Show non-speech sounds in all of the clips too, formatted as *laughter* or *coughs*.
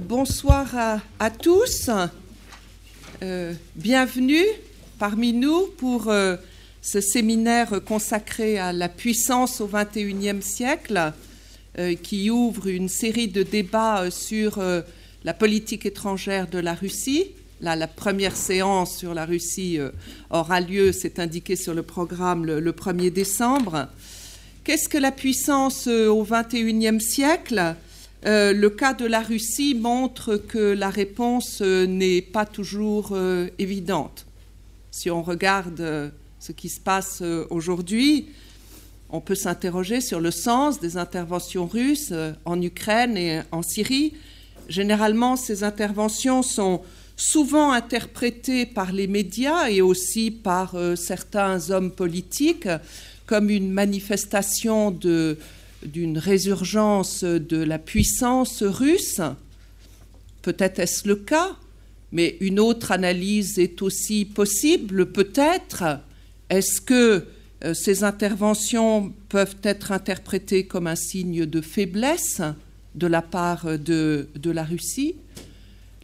bonsoir à, tous. Euh, bienvenue parmi nous pour euh, ce séminaire consacré à la puissance au XXIe siècle, euh, qui ouvre une série de débats sur la politique étrangère de la Russie. La première séance sur la Russie aura lieu, c'est indiqué sur le programme, le, le 1er décembre. Qu'est-ce que la puissance au XXIe siècle? Euh, le cas de la Russie montre que la réponse euh, n'est pas toujours euh, évidente. Si on regarde ce qui se passe aujourd'hui, on peut s'interroger sur le sens des interventions russes en Ukraine et en Syrie. Généralement, ces interventions sont souvent interprétées par les médias et aussi par certains hommes politiques comme une manifestation de, d'une résurgence de la puissance russe. Peut-être est-ce le cas, mais une autre analyse est aussi possible. Peut-être est-ce que euh, ces interventions peuvent être interprétées comme un signe de faiblesse de la part de, la Russie?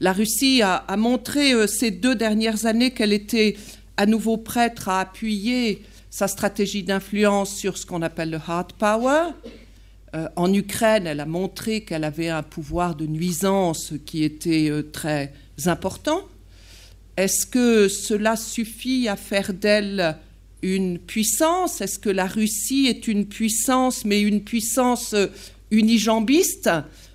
La Russie a, montré euh, ces deux dernières années qu'elle était à nouveau prête à appuyer sa stratégie d'influence sur ce qu'on appelle le hard power, euh, en Ukraine, elle a montré qu'elle avait un pouvoir de nuisance qui était euh, très important. Est-ce que cela suffit à faire d'elle une puissance? Est-ce que la Russie est une puissance, mais une puissance euh, unijambiste?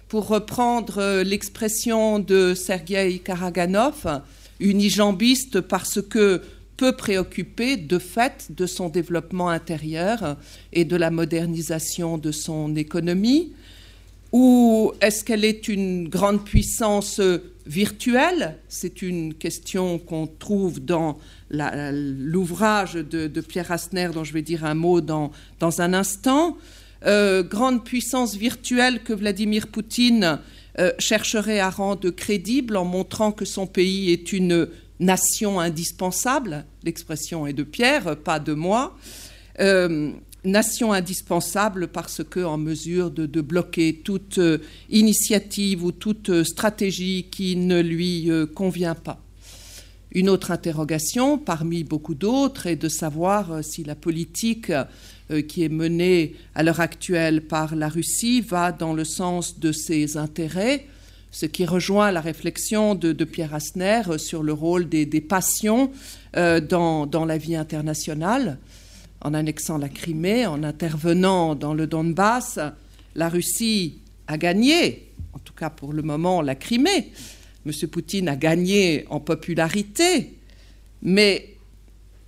Pour reprendre l'expression de Sergei Karaganov, unijambiste parce que peu préoccupée de fait de son développement intérieur et de la modernisation de son économie Ou est-ce qu'elle est une grande puissance virtuelle? C'est une question qu'on trouve dans l'ouvrage de, Pierre Asner, dont je vais dire un mot dans, dans un instant. Euh, grande puissance virtuelle que Vladimir Poutine euh, chercherait à rendre crédible en montrant que son pays est une nation indispensable, l'expression est de Pierre, pas de moi, euh, nation indispensable parce que en mesure de, bloquer toute euh, initiative ou toute euh, stratégie qui ne lui convient pas. Une autre interrogation, parmi beaucoup d'autres, est de savoir si la politique qui est menée à l'heure actuelle par la Russie va dans le sens de ses intérêts ce qui rejoint la réflexion de, Pierre Asner sur le rôle des, passions euh, dans, la vie internationale. En annexant la Crimée, en intervenant dans le Donbass, la Russie a gagné, en tout cas pour le moment, la Crimée. M. Poutine a gagné en popularité, mais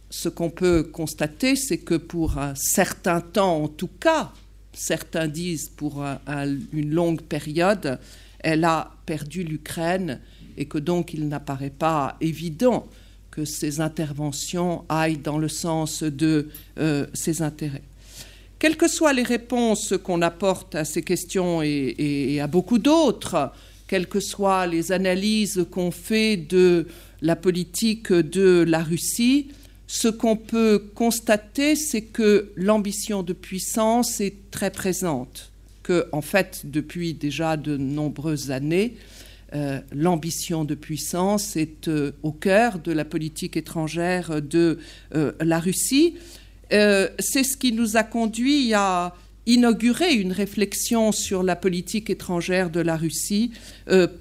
ce qu'on peut constater, c'est que pour un certain temps, en tout cas, certains disent pour une longue période, elle a perdu l'Ukraine et que donc il n'apparaît pas évident que ces interventions aillent dans le sens de euh, ses intérêts. Quelles que soient les réponses qu'on apporte à ces questions et, à beaucoup d'autres, quelles que soient les analyses qu'on fait de la politique de la Russie, ce qu'on peut constater, c'est que l'ambition de puissance est très présente en fait, depuis déjà de nombreuses années, euh, l'ambition de puissance est euh, au cœur de la politique étrangère de euh, la Russie. C'est ce qui nous a conduit à inaugurer une réflexion sur la politique étrangère de la Russie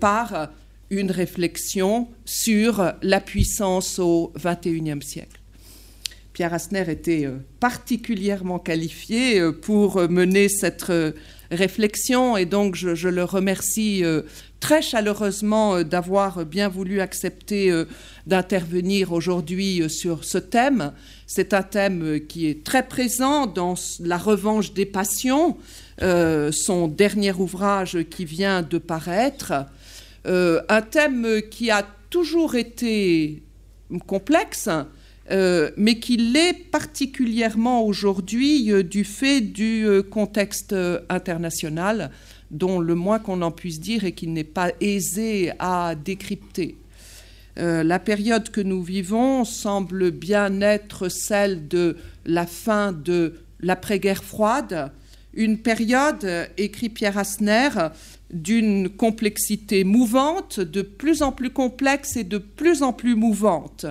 par une réflexion sur la puissance au XXIe siècle. Pierre Asner était particulièrement qualifié pour mener cette. Et donc, je, le remercie euh, très chaleureusement euh, d'avoir bien voulu accepter euh, d'intervenir aujourd'hui sur ce thème. C'est un thème qui est très présent dans La revanche des passions, son dernier ouvrage qui vient de paraître. un thème qui a toujours été complexe, euh, mais qui l'est particulièrement aujourd'hui euh, du fait du euh, contexte international, dont le moins qu'on en puisse dire est qu'il n'est pas aisé à décrypter. la période que nous vivons semble bien être celle de la fin de l'après-guerre froide, une période, écrit Pierre Asner, d'une complexité mouvante, de plus en plus complexe et de plus en plus mouvante.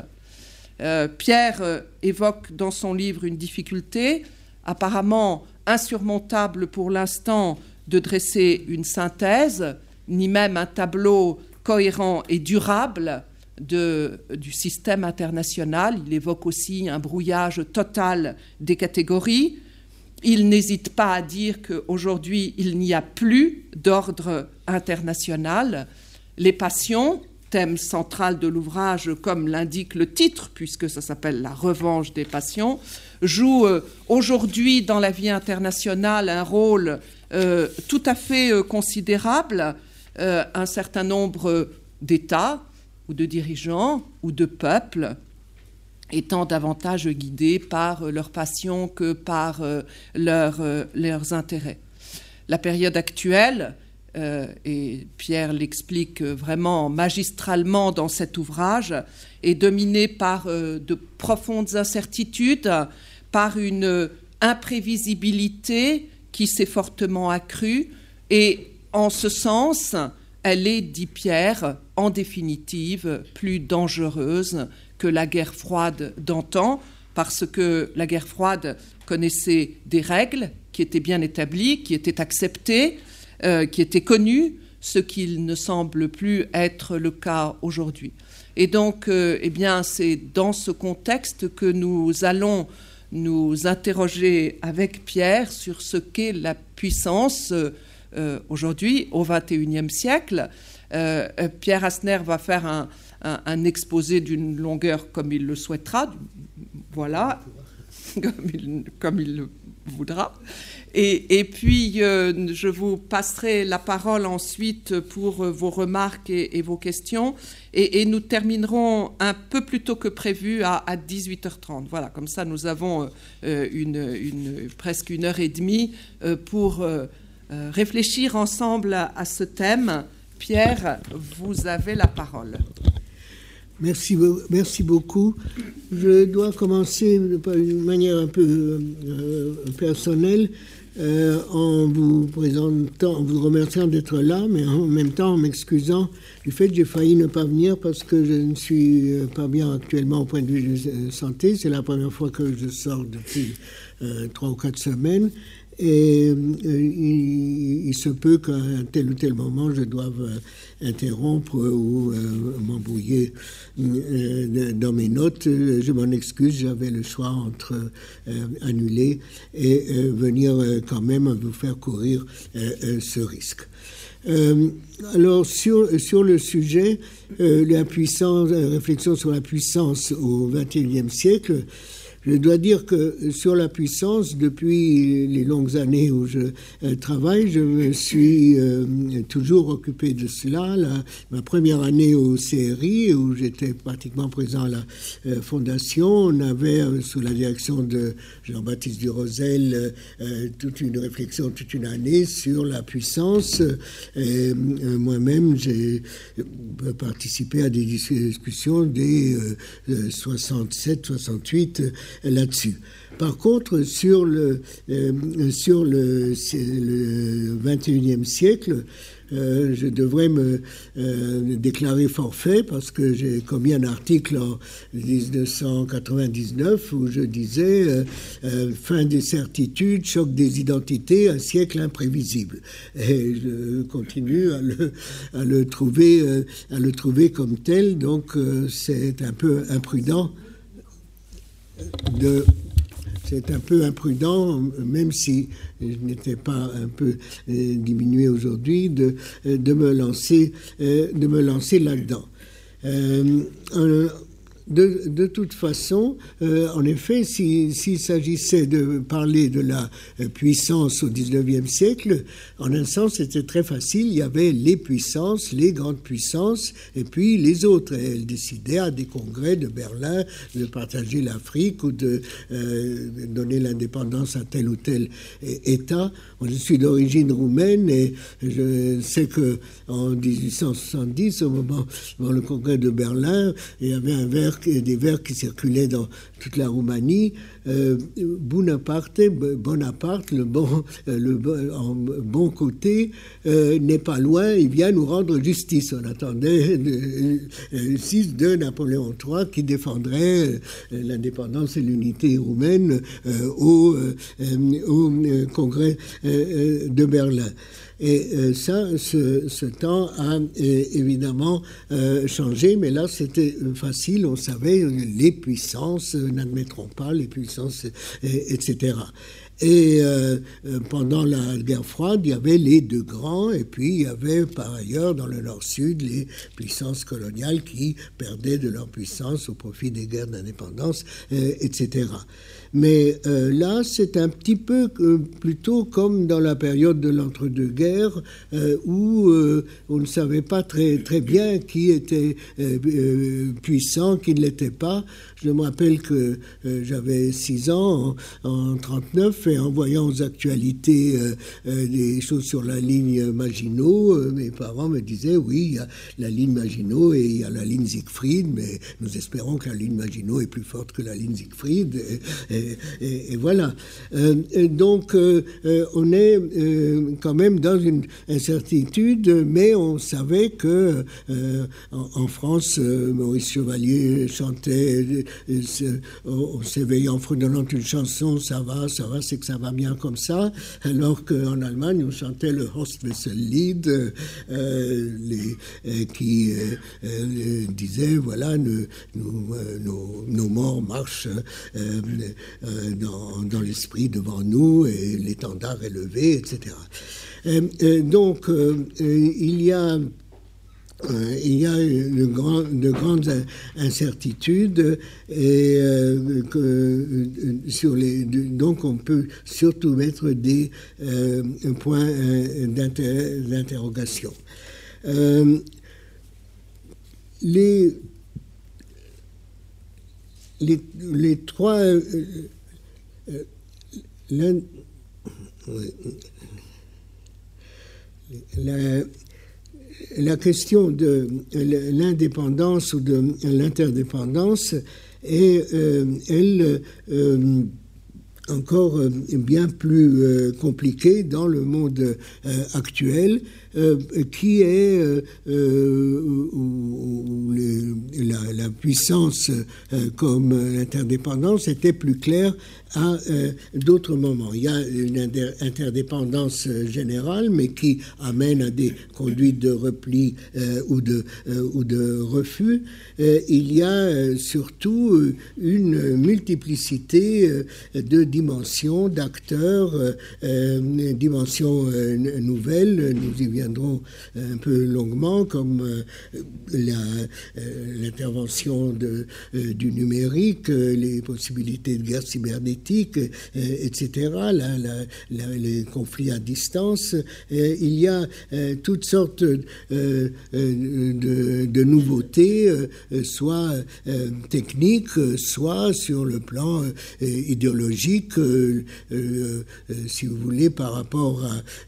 Euh, Pierre euh, évoque dans son livre une difficulté apparemment insurmontable pour l'instant de dresser une synthèse, ni même un tableau cohérent et durable du système international. Il évoque aussi un brouillage total des catégories. Il n'hésite pas à dire qu'aujourd'hui, il n'y a plus d'ordre international. Les passions, thème central de l'ouvrage, comme l'indique le titre, puisque ça s'appelle La revanche des passions, jouent euh, aujourd'hui dans la vie internationale un rôle euh, tout à fait euh, considérable. un certain nombre d'États ou de dirigeants ou de peuples étant davantage guidés par leur passion que par leurs intérêts. La période actuelle, euh, et Pierre l'explique vraiment magistralement dans cet ouvrage, est dominé par euh, de profondes incertitudes, par une imprévisibilité qui s'est fortement accrue, et en ce sens, elle est, dit Pierre, en définitive, plus dangereuse que la guerre froide d'antan, parce que la guerre froide connaissait des règles qui étaient bien établies, qui étaient acceptées, euh, qui était connu, ce qu'il ne semble plus être le cas aujourd'hui. Et donc, euh, eh bien, c'est dans ce contexte que nous allons nous interroger avec Pierre sur ce qu'est la puissance euh, aujourd'hui, au XXIe siècle. Pierre Asner va faire un, exposé d'une longueur comme il le souhaitera, voilà, *laughs* comme il, comme il le voudra. Et, puis, euh, je vous passerai la parole ensuite pour euh, vos remarques et, vos questions. Et, nous terminerons un peu plus tôt que prévu à, 18h30. Voilà, comme ça, nous avons euh, une, presque une heure et demie pour réfléchir ensemble à, ce thème. Pierre, vous avez la parole. Merci, beaucoup. Je dois commencer d'une manière un peu personnelle euh, en vous présentant, en vous remerciant d'être là, mais en même temps en m'excusant du fait que j'ai failli ne pas venir parce que je ne suis euh, pas bien actuellement au point de vue de santé. C'est la première fois que je sors depuis euh, trois ou quatre semaines. Et il, se peut qu'à tel ou tel moment, je doive interrompre ou m'embrouiller dans mes notes. Je m'en excuse, j'avais le choix entre annuler et venir quand même vous faire courir ce risque. alors sur, sur le sujet, la puissance, la réflexion sur la puissance au XXIe siècle, je dois dire que sur la puissance, depuis les longues années où je euh, travaille, je me suis euh, toujours occupé de cela. ma première année au CRI, où j'étais pratiquement présent à la euh, fondation, on avait, sous la direction de Jean-Baptiste Durosel, toute une réflexion, toute une année sur la puissance. Moi-même, j'ai participé à des discussions des 67, 68 là-dessus. Par contre, sur le, euh, sur le, le 21e siècle, euh, je devrais me euh, déclarer forfait parce que j'ai commis un article en 1999 où je disais fin des certitudes, choc des identités, un siècle imprévisible. Et je continue à le, à le trouver, à le trouver comme tel, donc c'est un peu imprudent c'est un peu imprudent, même si je n'étais pas un peu euh, diminué aujourd'hui, de, de, me lancer, euh, lancer là-dedans. Euh, de, toute façon, euh, en effet, s'il s'agissait de parler de la euh, puissance au XIXe siècle, en un sens, c'était très facile. Il y avait les puissances, les grandes puissances, et puis les autres. elles décidaient à des congrès de Berlin de partager l'Afrique ou de euh, donner l'indépendance à tel ou tel État. je suis d'origine roumaine et je sais que en 1870, au moment, dans le congrès de Berlin, il y avait un vers verres, des verres qui circulaient dans toute la Roumanie. Euh, Bonaparte, le bon, euh, côté, euh, n'est pas loin, il vient nous rendre justice. On attendait le 6 de Napoléon III qui défendrait l'indépendance et l'unité roumaine au Congrès de Berlin. Et euh, ça, ce, temps a euh, évidemment euh, changé, mais là c'était facile, on savait, les puissances n'admettront pas, les puissances, etc. Et pendant la guerre froide, il y avait les deux grands, et puis il y avait par ailleurs dans le nord-sud les puissances coloniales qui perdaient de leur puissance au profit des guerres d'indépendance, etc. Mais euh, là, c'est un petit peu euh, plutôt comme dans la période de l'entre-deux-guerres, euh, où on ne savait pas très, bien qui était puissant, qui ne l'était pas. Je me rappelle que j'avais 6 ans en, 1939 et en voyant aux actualités des choses sur la ligne Maginot, mes parents me disaient oui, il y a la ligne Maginot et il y a la ligne Siegfried, mais nous espérons que la ligne Maginot est plus forte que la ligne Siegfried. Voilà. Euh, donc, euh, euh, on est quand même dans une incertitude, mais on savait que en, France, Maurice Chevalier chantait en s'éveillant, en fredonnant une chanson, ça va, ça va, c'est que ça va bien comme ça, alors qu'en Allemagne, on chantait le Horstwessellied, les, qui disait, voilà, nos, morts marchent dans, l'esprit devant nous, et l'étendard est levé, etc. Euh, euh, donc, il y a de grandes incertitudes et sur les, donc on peut surtout mettre des points d'interrogation. les, les, les, trois la, la, question de l'indépendance ou de l'interdépendance est, euh, elle, euh, encore euh, bien plus compliquée dans le monde actuel euh, qui est euh, euh, où, la, puissance comme l'interdépendance était plus claire à d'autres moments. Il y a une interdépendance générale, mais qui amène à des conduites de repli ou, de, ou de refus. il y a surtout une multiplicité de dimensions, d'acteurs, dimensions nouvelles. Nous y viendront un peu longuement, comme euh, euh, l'intervention du numérique, les possibilités de guerre cybernétique, etc., les conflits à distance. il y a toutes sortes de, nouveautés, soit techniques, soit sur le plan idéologique, si vous voulez, par rapport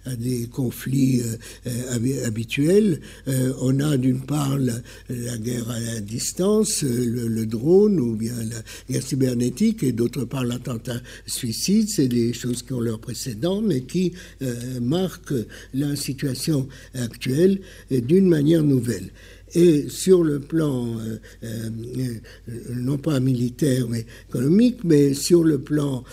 à des conflits euh, habituel. Euh, on a d'une part la, guerre à la distance, euh, le, drone ou bien la guerre cybernétique, et d'autre part l'attentat suicide. C'est des choses qui ont leur précédent, mais qui marquent la situation actuelle d'une manière nouvelle. Et sur le plan, euh, euh, euh, non pas militaire, mais économique, mais sur le plan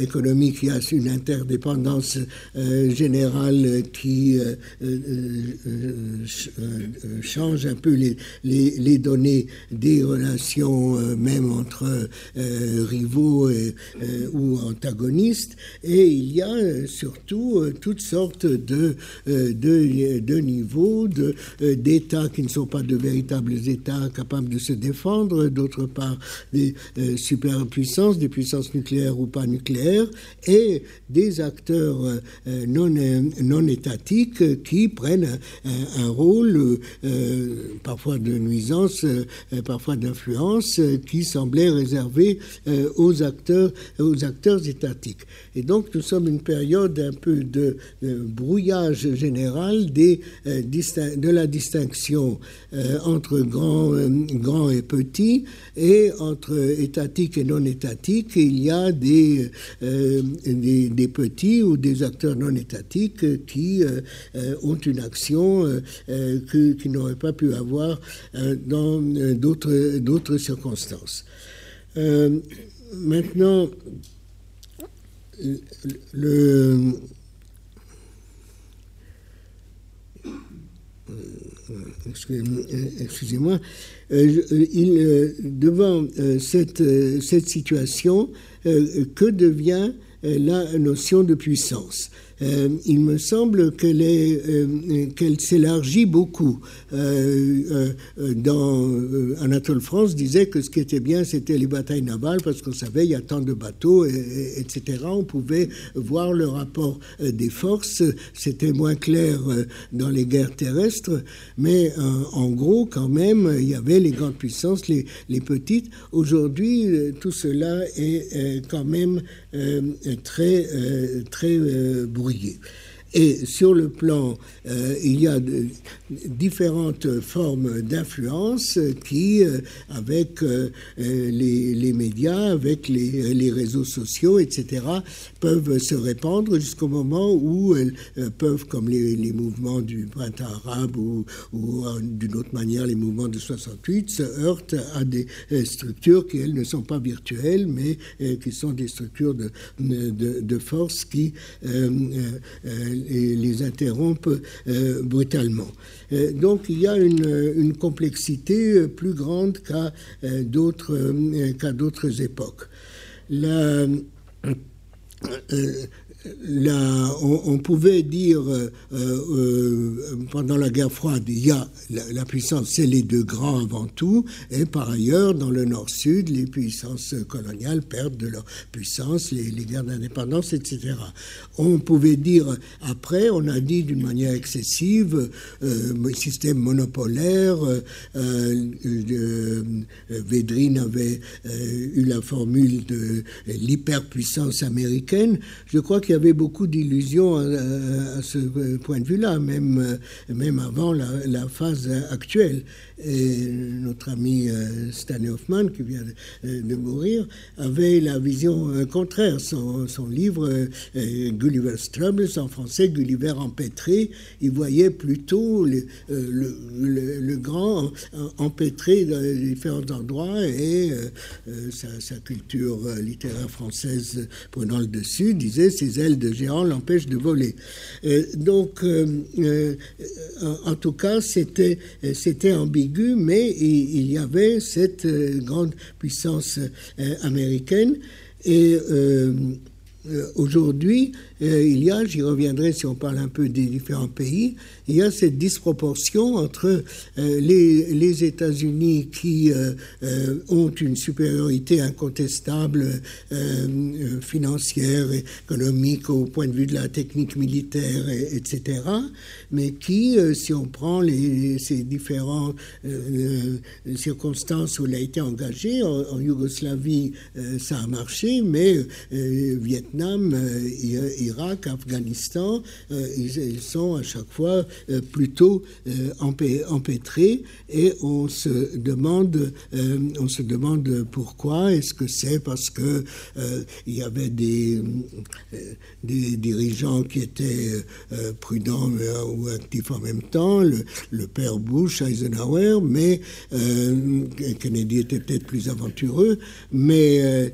économique, il y a une interdépendance générale qui change un peu les, les, données des relations, même entre rivaux ou antagonistes. Et il y a surtout toutes sortes de, de, de niveaux d'États qui ne sont pas de véritables États capables de se défendre, d'autre part des euh, superpuissances, des puissances nucléaires ou pas nucléaires, et des acteurs euh, non, non étatiques qui prennent un, rôle euh, parfois de nuisance, parfois d'influence, qui semblait réservé aux acteurs, aux acteurs étatiques. Et donc nous sommes une période un peu de brouillage général des, de la distinction entre grands, grands et petits, et entre étatiques et non étatiques, il y a des, des, petits ou des acteurs non étatiques qui ont une action qu'ils n'auraient pas pu avoir dans d'autres circonstances. maintenant, le, excusez-moi, euh, devant euh, cette, situation, euh, que devient la notion de puissance? Euh, il me semble qu'elle euh, s'élargit beaucoup. Euh, Anatole France disait que ce qui était bien, c'était les batailles navales parce qu'on savait il y a tant de bateaux, etc. On pouvait voir le rapport des forces. C'était moins clair dans les guerres terrestres, mais en gros, quand même, il y avait les grandes puissances, les, les petites. Aujourd'hui, tout cela est quand même très, très you. Et sur le plan, euh, il y a différentes formes d'influence qui, euh, avec euh, les, médias, avec les, réseaux sociaux, etc., peuvent se répandre jusqu'au moment où elles peuvent, comme les, mouvements du printemps arabe ou, d'une autre manière les mouvements de 68, se heurtent à des structures qui, elles, ne sont pas virtuelles, mais qui sont des structures de, de, force qui et les interrompent euh, brutalement. Euh, donc il y a une, complexité plus grande qu'à euh, d'autres d'autres époques. On, pouvait dire euh, euh, pendant la guerre froide, il y a la, puissance, c'est les deux grands avant tout, et par ailleurs, dans le nord-sud, les puissances coloniales perdent de leur puissance, les, guerres d'indépendance, etc. On pouvait dire après, on a dit d'une manière excessive, euh, système monopolaire, euh, Védrine avait eu la formule de l'hyperpuissance américaine. Je crois qu'il y avait beaucoup d'illusions à, ce point de vue-là, même, même avant la, phase actuelle. Et notre ami euh, Stanley Hoffman, qui vient de, mourir, avait la vision euh, contraire. Son, son livre euh, Gulliver's Troubles, en français Gulliver empêtré, il voyait plutôt le, le, grand empêtré dans différents endroits et sa, sa, culture littéraire française prenant le dessus, disait ces de géant l'empêche de voler. Euh, donc, euh, euh, en, tout cas, c'était, c'était ambigu, mais il, y avait cette grande puissance américaine. Et aujourd'hui, il y a, j'y reviendrai si on parle un peu des différents pays, il y a cette disproportion entre euh, les, États-Unis qui euh, euh, ont une supériorité incontestable financière, économique au point de vue de la technique militaire, etc., mais qui, si on prend ces différentes circonstances où il a été engagé, en, Yougoslavie, ça a marché, mais Vietnam, Irak, Afghanistan, ils, sont à chaque fois euh, plutôt euh, empêtrés et on se demande, euh, on se demande pourquoi. Est-ce que c'est parce que il y avait des dirigeants qui étaient prudents ou actifs en même temps, le, père Bush, Eisenhower, mais Kennedy était peut-être plus aventureux, mais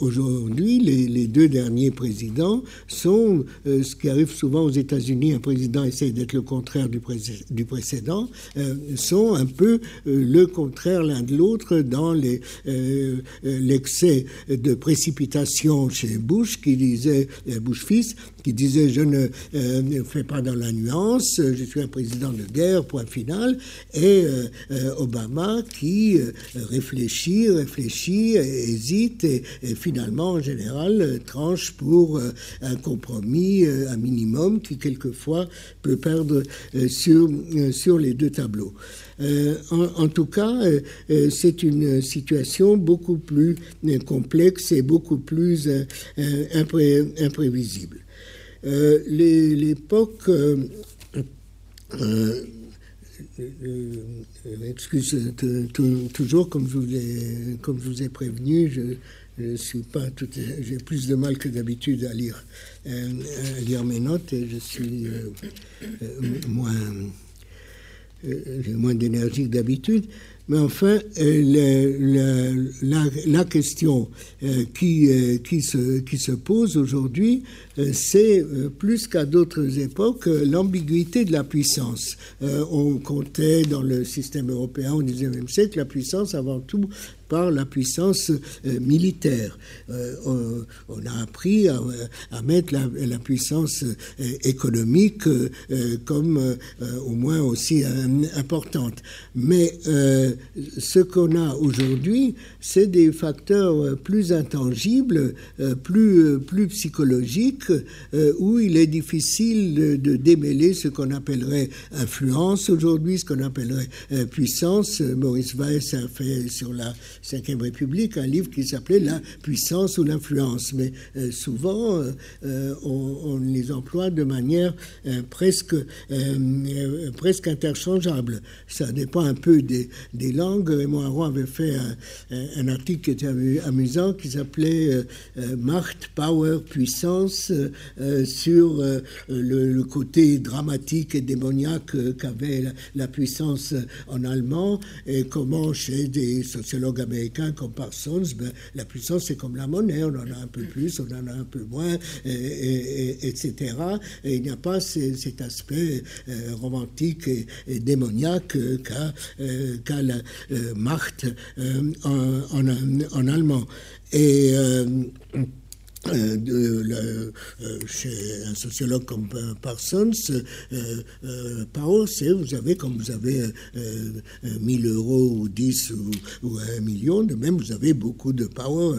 aujourd'hui les, deux derniers présidents sont ce qui arrive souvent aux États-Unis, un président essaye d'être le contraire du, précédent, euh, sont un peu euh, le contraire l'un de l'autre dans euh, l'excès de précipitation chez Bush, qui disait, Bush fils, qui disait je ne, fais pas dans la nuance, je suis un président de guerre, point final, et Obama qui réfléchit, réfléchit, hésite et, finalement en général tranche pour un compromis, un minimum qui quelquefois peut perdre euh, sur, euh, sur les deux tableaux. Euh, en, tout cas, c'est une situation beaucoup plus complexe et beaucoup plus imprévisible. L'époque excuse toujours, comme je vous ai, comme je vous ai prévenu, je, suis pas j'ai plus de mal que d'habitude à lire, lire mes notes et je suis moins, moins d'énergie que d'habitude. Mais enfin, euh, la, question euh, qui, euh, qui se pose aujourd'hui, c'est plus qu'à d'autres époques l'ambiguïté de la puissance. on comptait dans le système européen au XIXe siècle la puissance avant tout par la puissance euh, militaire. Euh, on, a appris à, mettre la, puissance euh, économique comme au moins aussi importante. Mais ce qu'on a aujourd'hui, c'est des facteurs plus intangibles, plus, plus psychologiques, où il est difficile de, démêler ce qu'on appellerait influence aujourd'hui, ce qu'on appellerait puissance. Maurice Weiss a fait sur la Cinquième République un livre qui s'appelait La puissance ou l'influence. Mais euh, souvent, euh, euh, on, les emploie de manière presque, presque interchangeable. Ça dépend un peu des, des langues. Raymond Aron avait fait un, article qui était amusant qui s'appelait Macht, Power, Puissance sur le, côté dramatique et démoniaque qu'avait la, la, puissance en allemand et comment chez des sociologues américain comme Parsons, ben, la puissance c'est comme la monnaie, on en a un peu plus, on en a un peu moins, etc. Et il n'y a pas cet aspect euh, romantique et, démoniaque qu'a qu la euh, Macht euh, en, en, allemand. Euh, de, euh, chez un sociologue comme euh, Parsons, Power, c'est vous avez, comme vous avez 1000 euros ou 10 ou, ou, 1 million, de même vous avez beaucoup de power,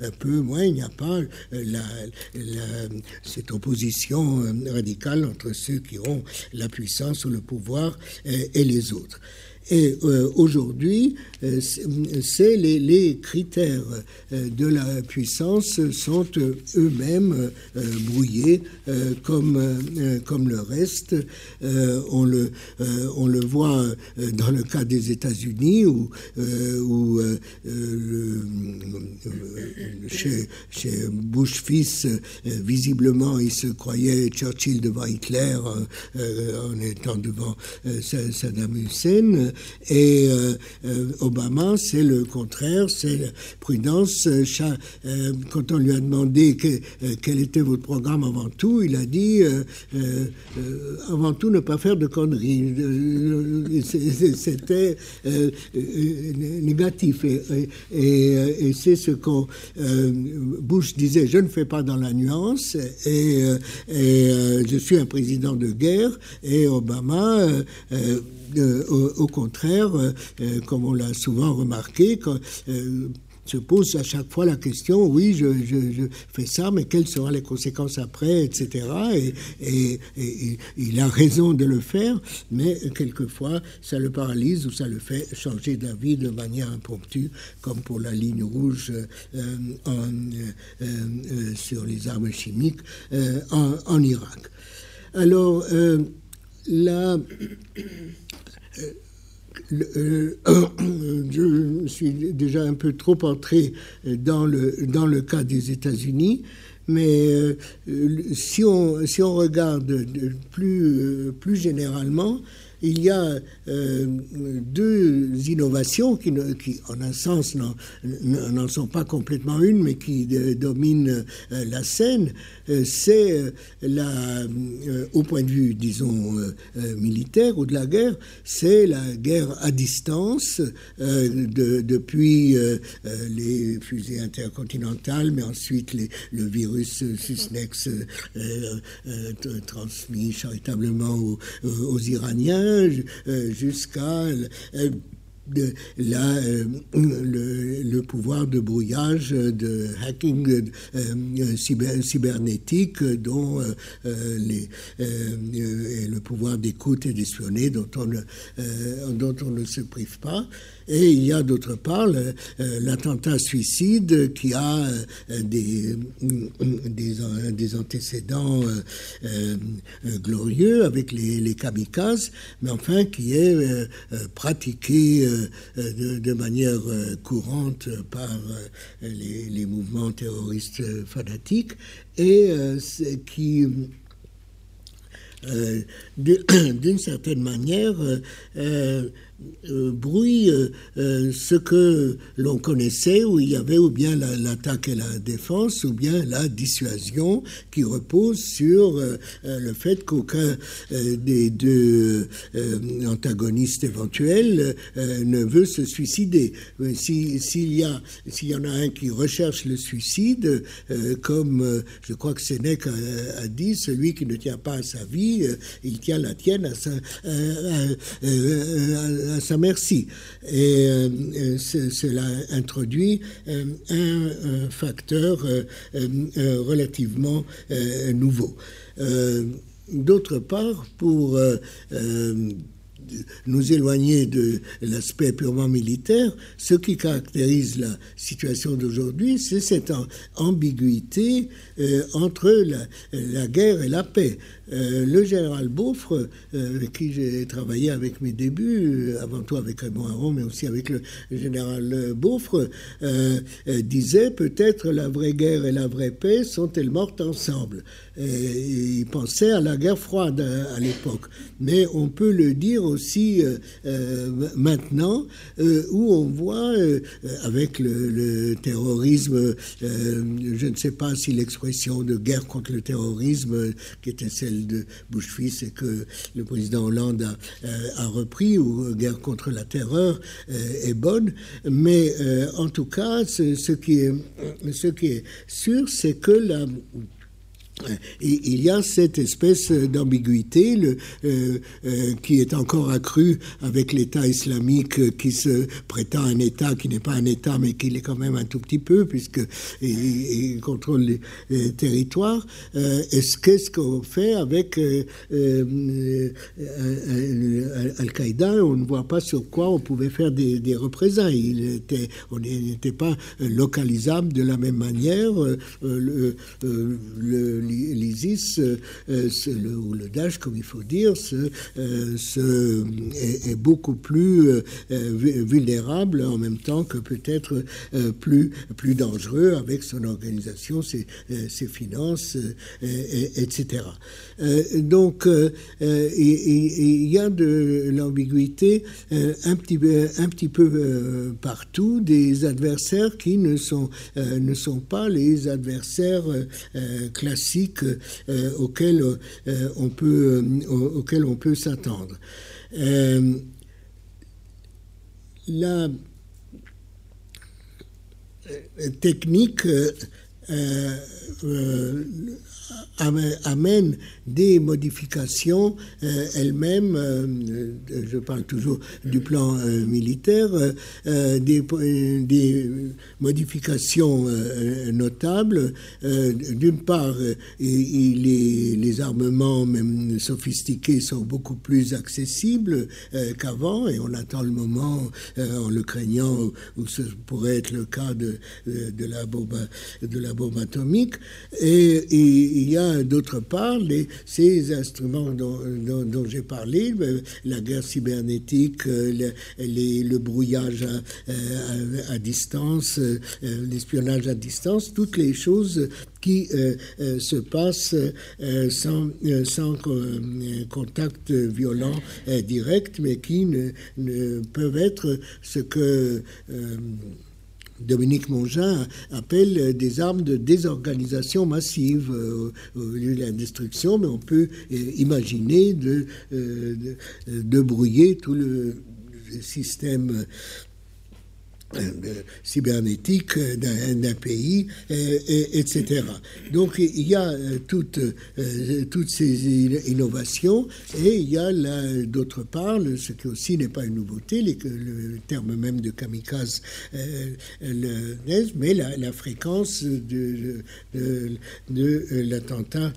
un peu moins, il n'y a pas cette opposition radicale entre ceux qui ont la puissance ou le pouvoir et les autres. Et euh, aujourd'hui, euh, c'est les, critères euh, de la puissance sont eux-mêmes brouillés comme, comme le reste. on, le, on le voit dans le cas des États-Unis où, où chez, chez, Bush fils, visiblement, il se croyait Churchill devant Hitler en étant devant Saddam Hussein. Et euh, euh, Obama, c'est le contraire, c'est prudence. Euh, quand on lui a demandé quel était votre programme avant tout, il a dit avant tout ne pas faire de conneries. C'était négatif. Et, c'est ce que Bush disait, je ne fais pas dans la nuance et, je suis un président de guerre. Et Obama au, contraire, euh, euh, comme on l'a souvent remarqué, quand, se pose à chaque fois la question, oui, je, fais ça, mais quelles seront les conséquences après, etc. Et, il a raison de le faire, mais quelquefois, ça le paralyse ou ça le fait changer d'avis de manière impromptue, comme pour la ligne rouge sur les armes chimiques en, en, Irak. Alors, là... Euh, *coughs* je suis déjà un peu trop entré dans le, dans le cas des États-Unis, mais euh, si, on, si on regarde plus, plus généralement, il y a euh, deux innovations qui, en un sens, n'en sont pas complètement une, mais qui dominent euh, la scène. Euh, c'est au point de vue, disons, militaire ou de la guerre, c'est la guerre à distance de, depuis les fusées intercontinentales, mais ensuite le virus Susnex transmis charitablement aux Iraniens euh, jusqu'à euh, euh, le, pouvoir de brouillage, de hacking cybernétique dont les, et le pouvoir d'écoute et d'espionner dont, on dont on ne se prive pas. Et il y a d'autre part l'attentat suicide qui a des, des, des, antécédents glorieux avec les, les kamikazes, mais enfin qui est pratiqué euh, de, manière euh, courante par euh, les, mouvements terroristes fanatiques et qui *coughs* d'une certaine manière euh, bruit euh, euh, ce que l'on connaissait, où il y avait ou bien l'attaque et la défense, ou bien la dissuasion, qui repose sur le fait qu'aucun des deux antagonistes éventuels ne veut se suicider. S'il y, a, y en a un qui recherche le suicide, comme je crois que Sénèque a, dit, celui qui ne tient pas à sa vie, il tient la tienne à sa, sa merci. Et euh, euh, cela introduit euh, un, facteur relativement nouveau. D'autre part, pour nous éloigner de l'aspect purement militaire, ce qui caractérise la situation d'aujourd'hui, c'est cette ambiguïté entre la, guerre et la paix. Euh, le général Beaufre, euh, avec qui j'ai travaillé avec mes débuts, euh, avant tout avec Raymond Aron, mais aussi avec le général Beaufre, disait peut-être la vraie guerre et la vraie paix sont-elles mortes ensemble. il pensait à la guerre froide à, l'époque. Mais on peut le dire aussi maintenant, où on voit, avec le, terrorisme, je ne sais pas si l'expression de guerre contre le terrorisme, qui était celle de Bush-Fils et que le président Hollande a, euh, repris, ou Guerre contre la terreur, euh, est bonne. Mais euh, en tout cas, ce qui est sûr, c'est que la il y a cette espèce d'ambiguïté euh, euh, qui est encore accrue avec l'État islamique qui se prétend un État qui n'est pas un État mais qui l'est quand même un tout petit peu puisque il, contrôle les, territoires. Euh, est-ce qu'est-ce qu'on fait avec Al-Qaïda? On ne voit pas sur quoi on pouvait faire des, représailles. était, on n'était pas localisable de la même manière. l'ISIS, euh, euh, ou le Daesh, comme il faut dire, euh, est, beaucoup plus vulnérable en même temps que peut-être plus, plus dangereux avec son organisation, ses, ses finances, etc. donc, il y a de l'ambiguïté un petit, un petit peu partout, des adversaires qui ne sont, ne sont pas les adversaires classiques euh, auquel, euh, on peut, euh, auquel on peut s'attendre. la technique amène des modifications euh, elles-mêmes, euh, je parle toujours du plan euh, militaire, des, modifications notables. D'une part, les, les, armements, même sophistiqués, sont beaucoup plus accessibles qu'avant, et on attend le moment, en le craignant, où ce pourrait être le cas de, de, la, bombe, de la bombe atomique. Et, il y a d'autre part les, ces instruments dont, j'ai parlé, euh, la guerre cybernétique, euh, le, brouillage à, distance, euh, l'espionnage à distance, toutes les choses qui se passent sans, sans contact violent direct, mais qui ne, peuvent être ce que Dominique Mongin appelle des armes de désorganisation massive. Euh, au lieu de la destruction, mais on peut euh, imaginer de, euh, de, brouiller tout le système cybernétique d'un pays, etc. Donc il y a toutes, toutes ces innovations et il y a d'autre part ce qui aussi n'est pas une nouveauté, le terme même de kamikaze mais la, fréquence de, de, l'attentat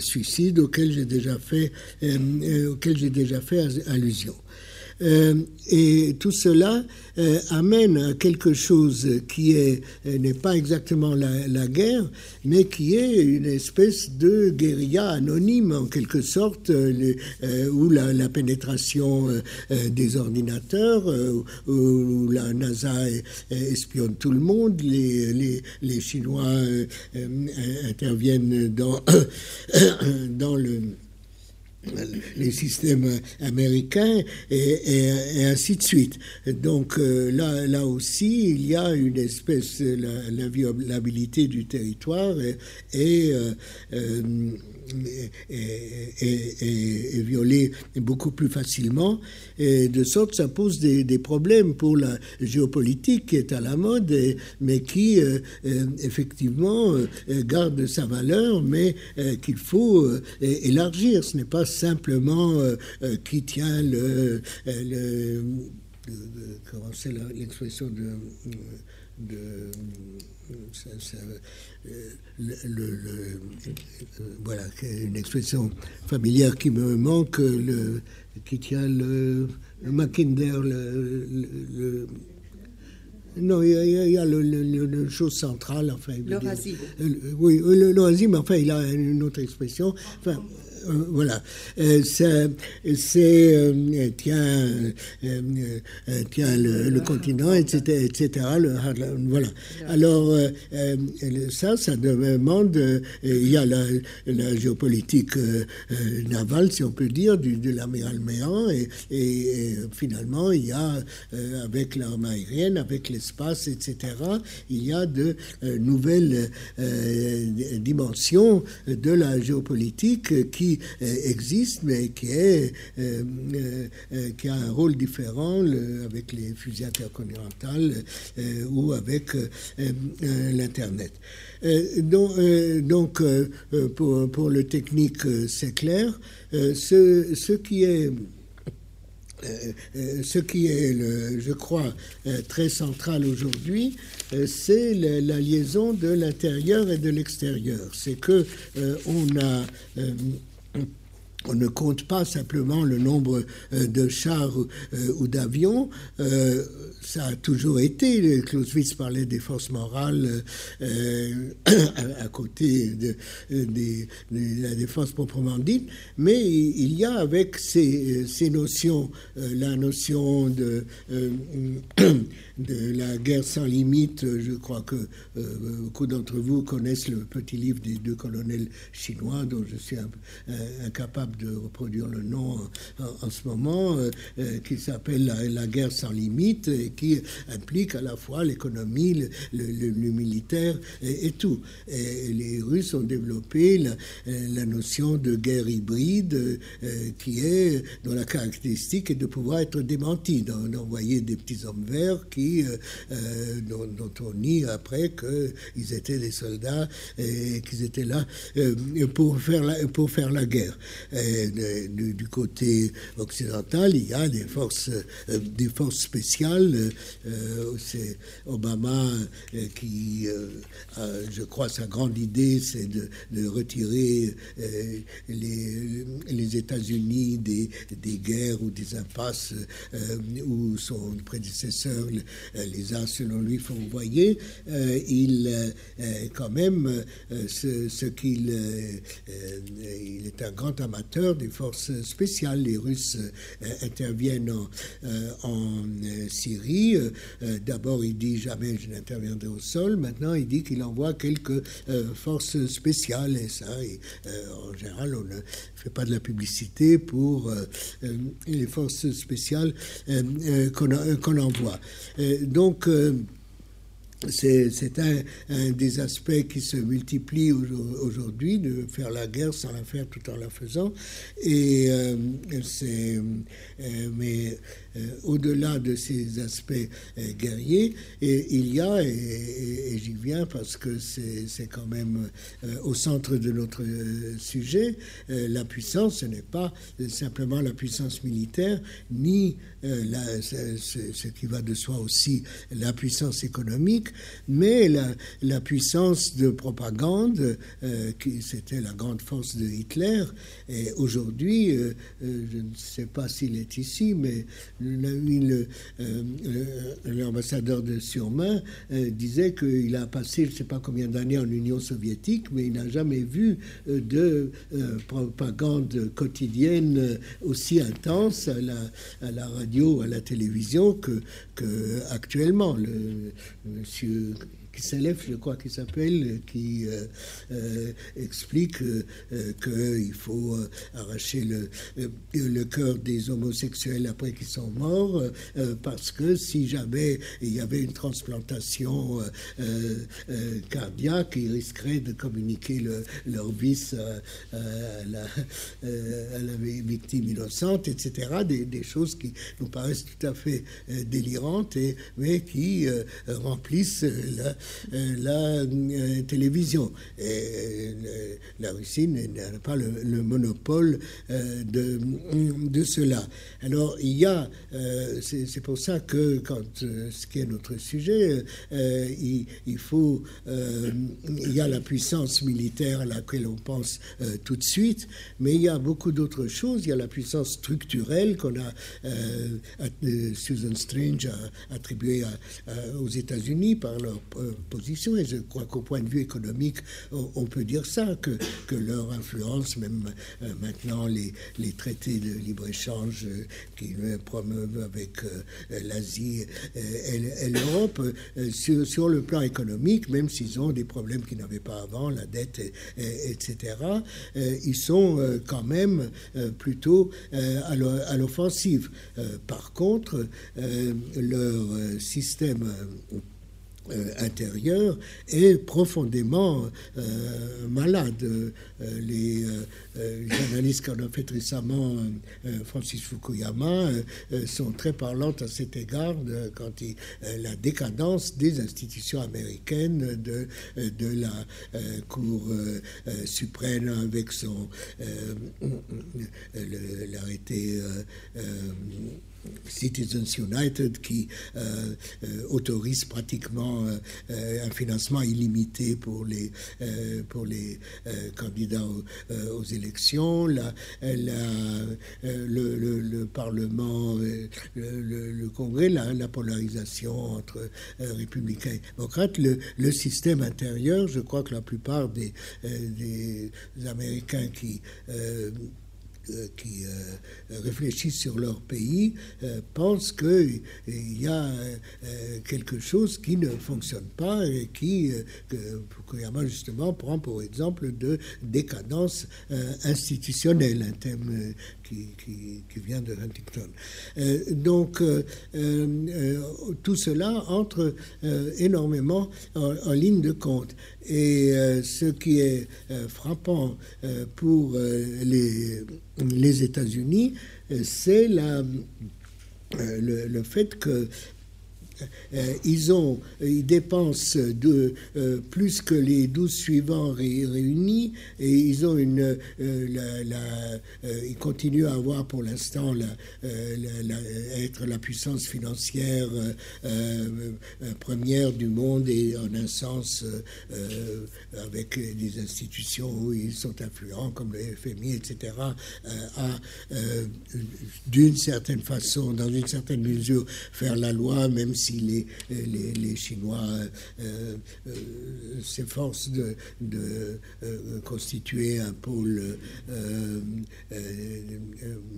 suicide auquel j'ai déjà auquel j'ai déjà fait allusion. Euh, et tout cela euh, amène à quelque chose qui euh, n'est pas exactement la, guerre, mais qui est une espèce de guérilla anonyme en quelque sorte, où la, pénétration des ordinateurs, où la NASA espionne tout le monde, les, Chinois interviennent dans *coughs* le les systèmes américains et, ainsi de suite. Donc euh, là, là aussi, il y a une espèce, l'inviolabilité du territoire et, euh, euh, est, violée beaucoup plus facilement. Et de sorte, ça pose des, problèmes pour la géopolitique qui est à la mode, mais qui effectivement garde sa valeur, mais qu'il faut élargir. Ce n'est pas simplement euh, euh, qui tient euh, comment c'est l'expression de, de le, voilà une expression familière qui me manque le qui tient le, Mackinder le, non, il y a, le, chose centrale, enfin. Le oui, le, le mais enfin, il a une autre expression. Enfin, euh, voilà. Euh, c'est euh, tiens, tiens le, continent, etc., etc. voilà. Alors ça, ça demande. il y a la, géopolitique navale, si on peut dire, du, de l'amiral Méan, et, et, finalement, il y a avec l'arme aérienne, avec l'espace, etc. Il y a de nouvelles dimensions de la géopolitique qui euh, existe, mais qui, est, euh, euh, qui a un rôle différent avec les fusées intercontinentales ou avec l'Internet. donc, donc pour, pour, le technique, c'est clair. ce, ce qui est ce qui est, le, je crois, très central aujourd'hui, c'est la, liaison de l'intérieur et de l'extérieur. C'est que on a on ne compte pas simplement le nombre euh, de chars euh, ou d'avions. Euh, ça a toujours été, Clausewitz parlait des forces morales *clears throat* à, côté de, la défense proprement dite, mais il y a avec ces, notions, la notion de *clears throat* de la guerre sans limite. Je crois que beaucoup d'entre vous connaissent le petit livre des deux colonels chinois, dont je suis incapable de reproduire le nom en, ce moment, euh, euh, qui s'appelle la, guerre sans limite et qui implique à la fois l'économie, le, militaire et, tout. Les Russes ont développé la, notion de guerre hybride qui est, dont la caractéristique est de pouvoir être démentie, d'envoyer des petits hommes verts qui euh, euh, dont, on nie après qu'ils étaient des soldats et qu'ils étaient là euh, pour, faire la, pour faire la guerre. Du, côté occidental, il y a des forces, forces spéciales. c'est Obama qui, je crois, sa grande idée, c'est de, retirer les, États-Unis des, guerres ou des impasses où son prédécesseur euh, les a, selon lui, fourvoyés, euh, il, euh, quand même, ce, qu'il il est un grand amateur des forces spéciales. Les Russes interviennent en, Syrie. D'abord, il dit jamais je n'interviendrai au sol. Maintenant, il dit qu'il envoie quelques forces spéciales. Et ça, en général, on ne fait pas de la publicité pour les forces spéciales qu'on envoie donc, euh, c'est un, des aspects qui se multiplient aujourd'hui, de faire la guerre sans la faire tout en la faisant. Et euh, c'est, euh, mais au-delà de ces aspects euh, guerriers, et, il y a, et, j'y viens parce que c'est quand même euh, au centre de notre sujet, la puissance, ce n'est pas simplement la puissance militaire, ni ce, qui va de soi aussi la puissance économique, mais la, la puissance de propagande, qui c'était la grande force de Hitler. Et aujourd'hui, je ne sais pas s'il est ici, mais l'ambassadeur de Surmain euh, disait qu'il a passé je ne sais pas combien d'années en Union soviétique, mais il n'a jamais vu euh, de euh, propagande quotidienne aussi intense à la, radio, à la télévision que, actuellement. Le, monsieur s'élève, je crois qu'il s'appelle, qui euh, euh, explique euh, qu'il faut arracher le, cœur des homosexuels après qu'ils sont morts, parce que si jamais il y avait une transplantation cardiaque, ils risqueraient de communiquer leur vice à, la, victime innocente, etc. Des, choses qui nous paraissent tout à fait délirantes, et, mais qui remplissent la, la euh, télévision. Et euh, la Russie n'a pas le, monopole de, de cela. Alors, il y a, c'est pour ça que, quand ce qui est notre sujet, il, il, faut, il y a la puissance militaire à laquelle on pense tout de suite, mais il y a beaucoup d'autres choses. Il y a la puissance structurelle qu'on a, Susan Strange a attribuée aux États-Unis par leur position. Et je crois qu'au point de vue économique, on, peut dire ça, que, que leur influence, même euh, maintenant les, les, traités de libre-échange euh, qu'ils promeuvent avec euh, l'Asie et, l'Europe, sur, sur, le plan économique, même s'ils ont des problèmes qu'ils n'avaient pas avant, la dette, etc., ils sont quand même plutôt à l'offensive. par contre, leur système euh, intérieur est profondément euh, malade. Euh, les, analyses qu'on a faites récemment, Francis Fukuyama, sont très parlantes à cet égard quand il, la décadence des institutions américaines, de, de la Cour suprême avec son l'arrêté Citizens United qui euh, euh, autorise pratiquement euh, un financement illimité pour les, pour les candidats aux, élections. La, le, le, Parlement, le, Congrès, la, la, polarisation entre républicains et démocrates, le, système intérieur, je crois que la plupart des, des Américains qui qui euh, réfléchissent sur leur pays euh, pensent qu'il y a quelque chose qui ne fonctionne pas et qui, que justement prend pour exemple de décadence institutionnelle, un thème qui, vient de Huntington. donc tout cela entre énormément en, ligne de compte. Et ce qui est frappant pour les États-Unis, euh, c'est euh, le, fait que euh, ils, ont, ils dépensent de, euh, plus que les 12 suivants réunis et ils ont une, euh, ils continuent à avoir pour l'instant la, être la puissance financière première du monde et en un sens avec des institutions où ils sont influents comme le FMI, etc., à d'une certaine façon, dans une certaine mesure, faire la loi, même si les, les, Chinois euh, euh, s'efforcent de, de euh, constituer un pôle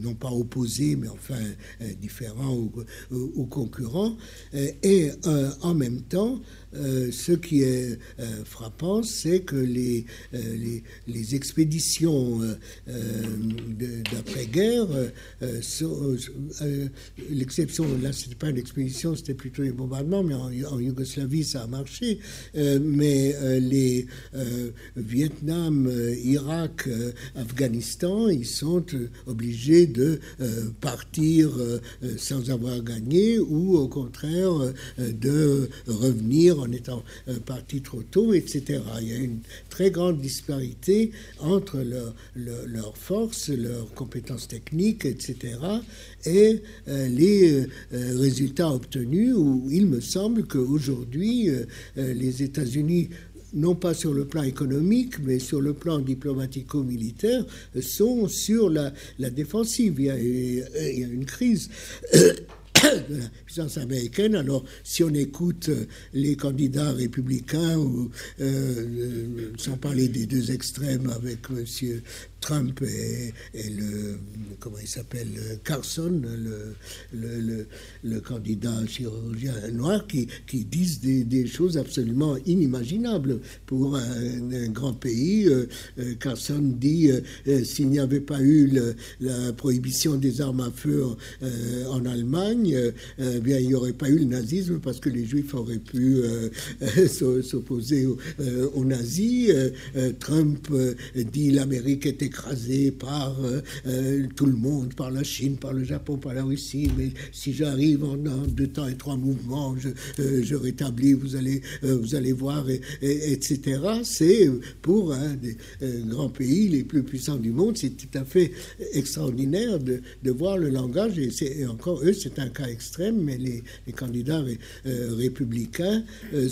non pas opposé, mais enfin différent ou concurrent, et en même temps, euh, ce qui est euh, frappant, c'est que les, euh, les, expéditions d'après-guerre, l'exception, là, ce n'était pas une expédition, c'était plutôt les bombardements, mais en, Yougoslavie, ça a marché. mais les Vietnam, Irak, Afghanistan, ils sont obligés de partir sans avoir gagné ou au contraire de revenir en étant partis trop tôt, etc. Il y a une très grande disparité entre leurs forces, leurs compétences techniques, etc., et euh, les euh, résultats obtenus, où il me semble qu'aujourd'hui, euh, les États-Unis non pas sur le plan économique, mais sur le plan diplomatico-militaire, sont sur la, défensive. Il y, a, une crise *coughs* américaine. Alors, si on écoute euh, les candidats républicains, ou, euh, sans parler des deux extrêmes avec M. Trump et, le comment il s'appelle Carson, le, le, le, candidat chirurgien noir, qui, qui disent des, choses absolument inimaginables pour un, grand pays. Euh, Carson dit s'il n'y avait pas eu la prohibition des armes à feu en Allemagne, euh, bien, il n'y aurait pas eu le nazisme parce que les juifs auraient pu euh, *laughs* s'opposer aux, nazis. Euh, Trump dit l'Amérique est écrasée par tout le monde, par la Chine, par le Japon, par la Russie, mais si j'arrive en, deux temps et trois mouvements, je, rétablis, vous allez, vous allez voir, etc. C'est pour un des grands pays les plus puissants du monde, c'est tout à fait extraordinaire de, de voir le langage, et, et encore eux, c'est un cas extrême, mais les, candidats euh, républicains, euh,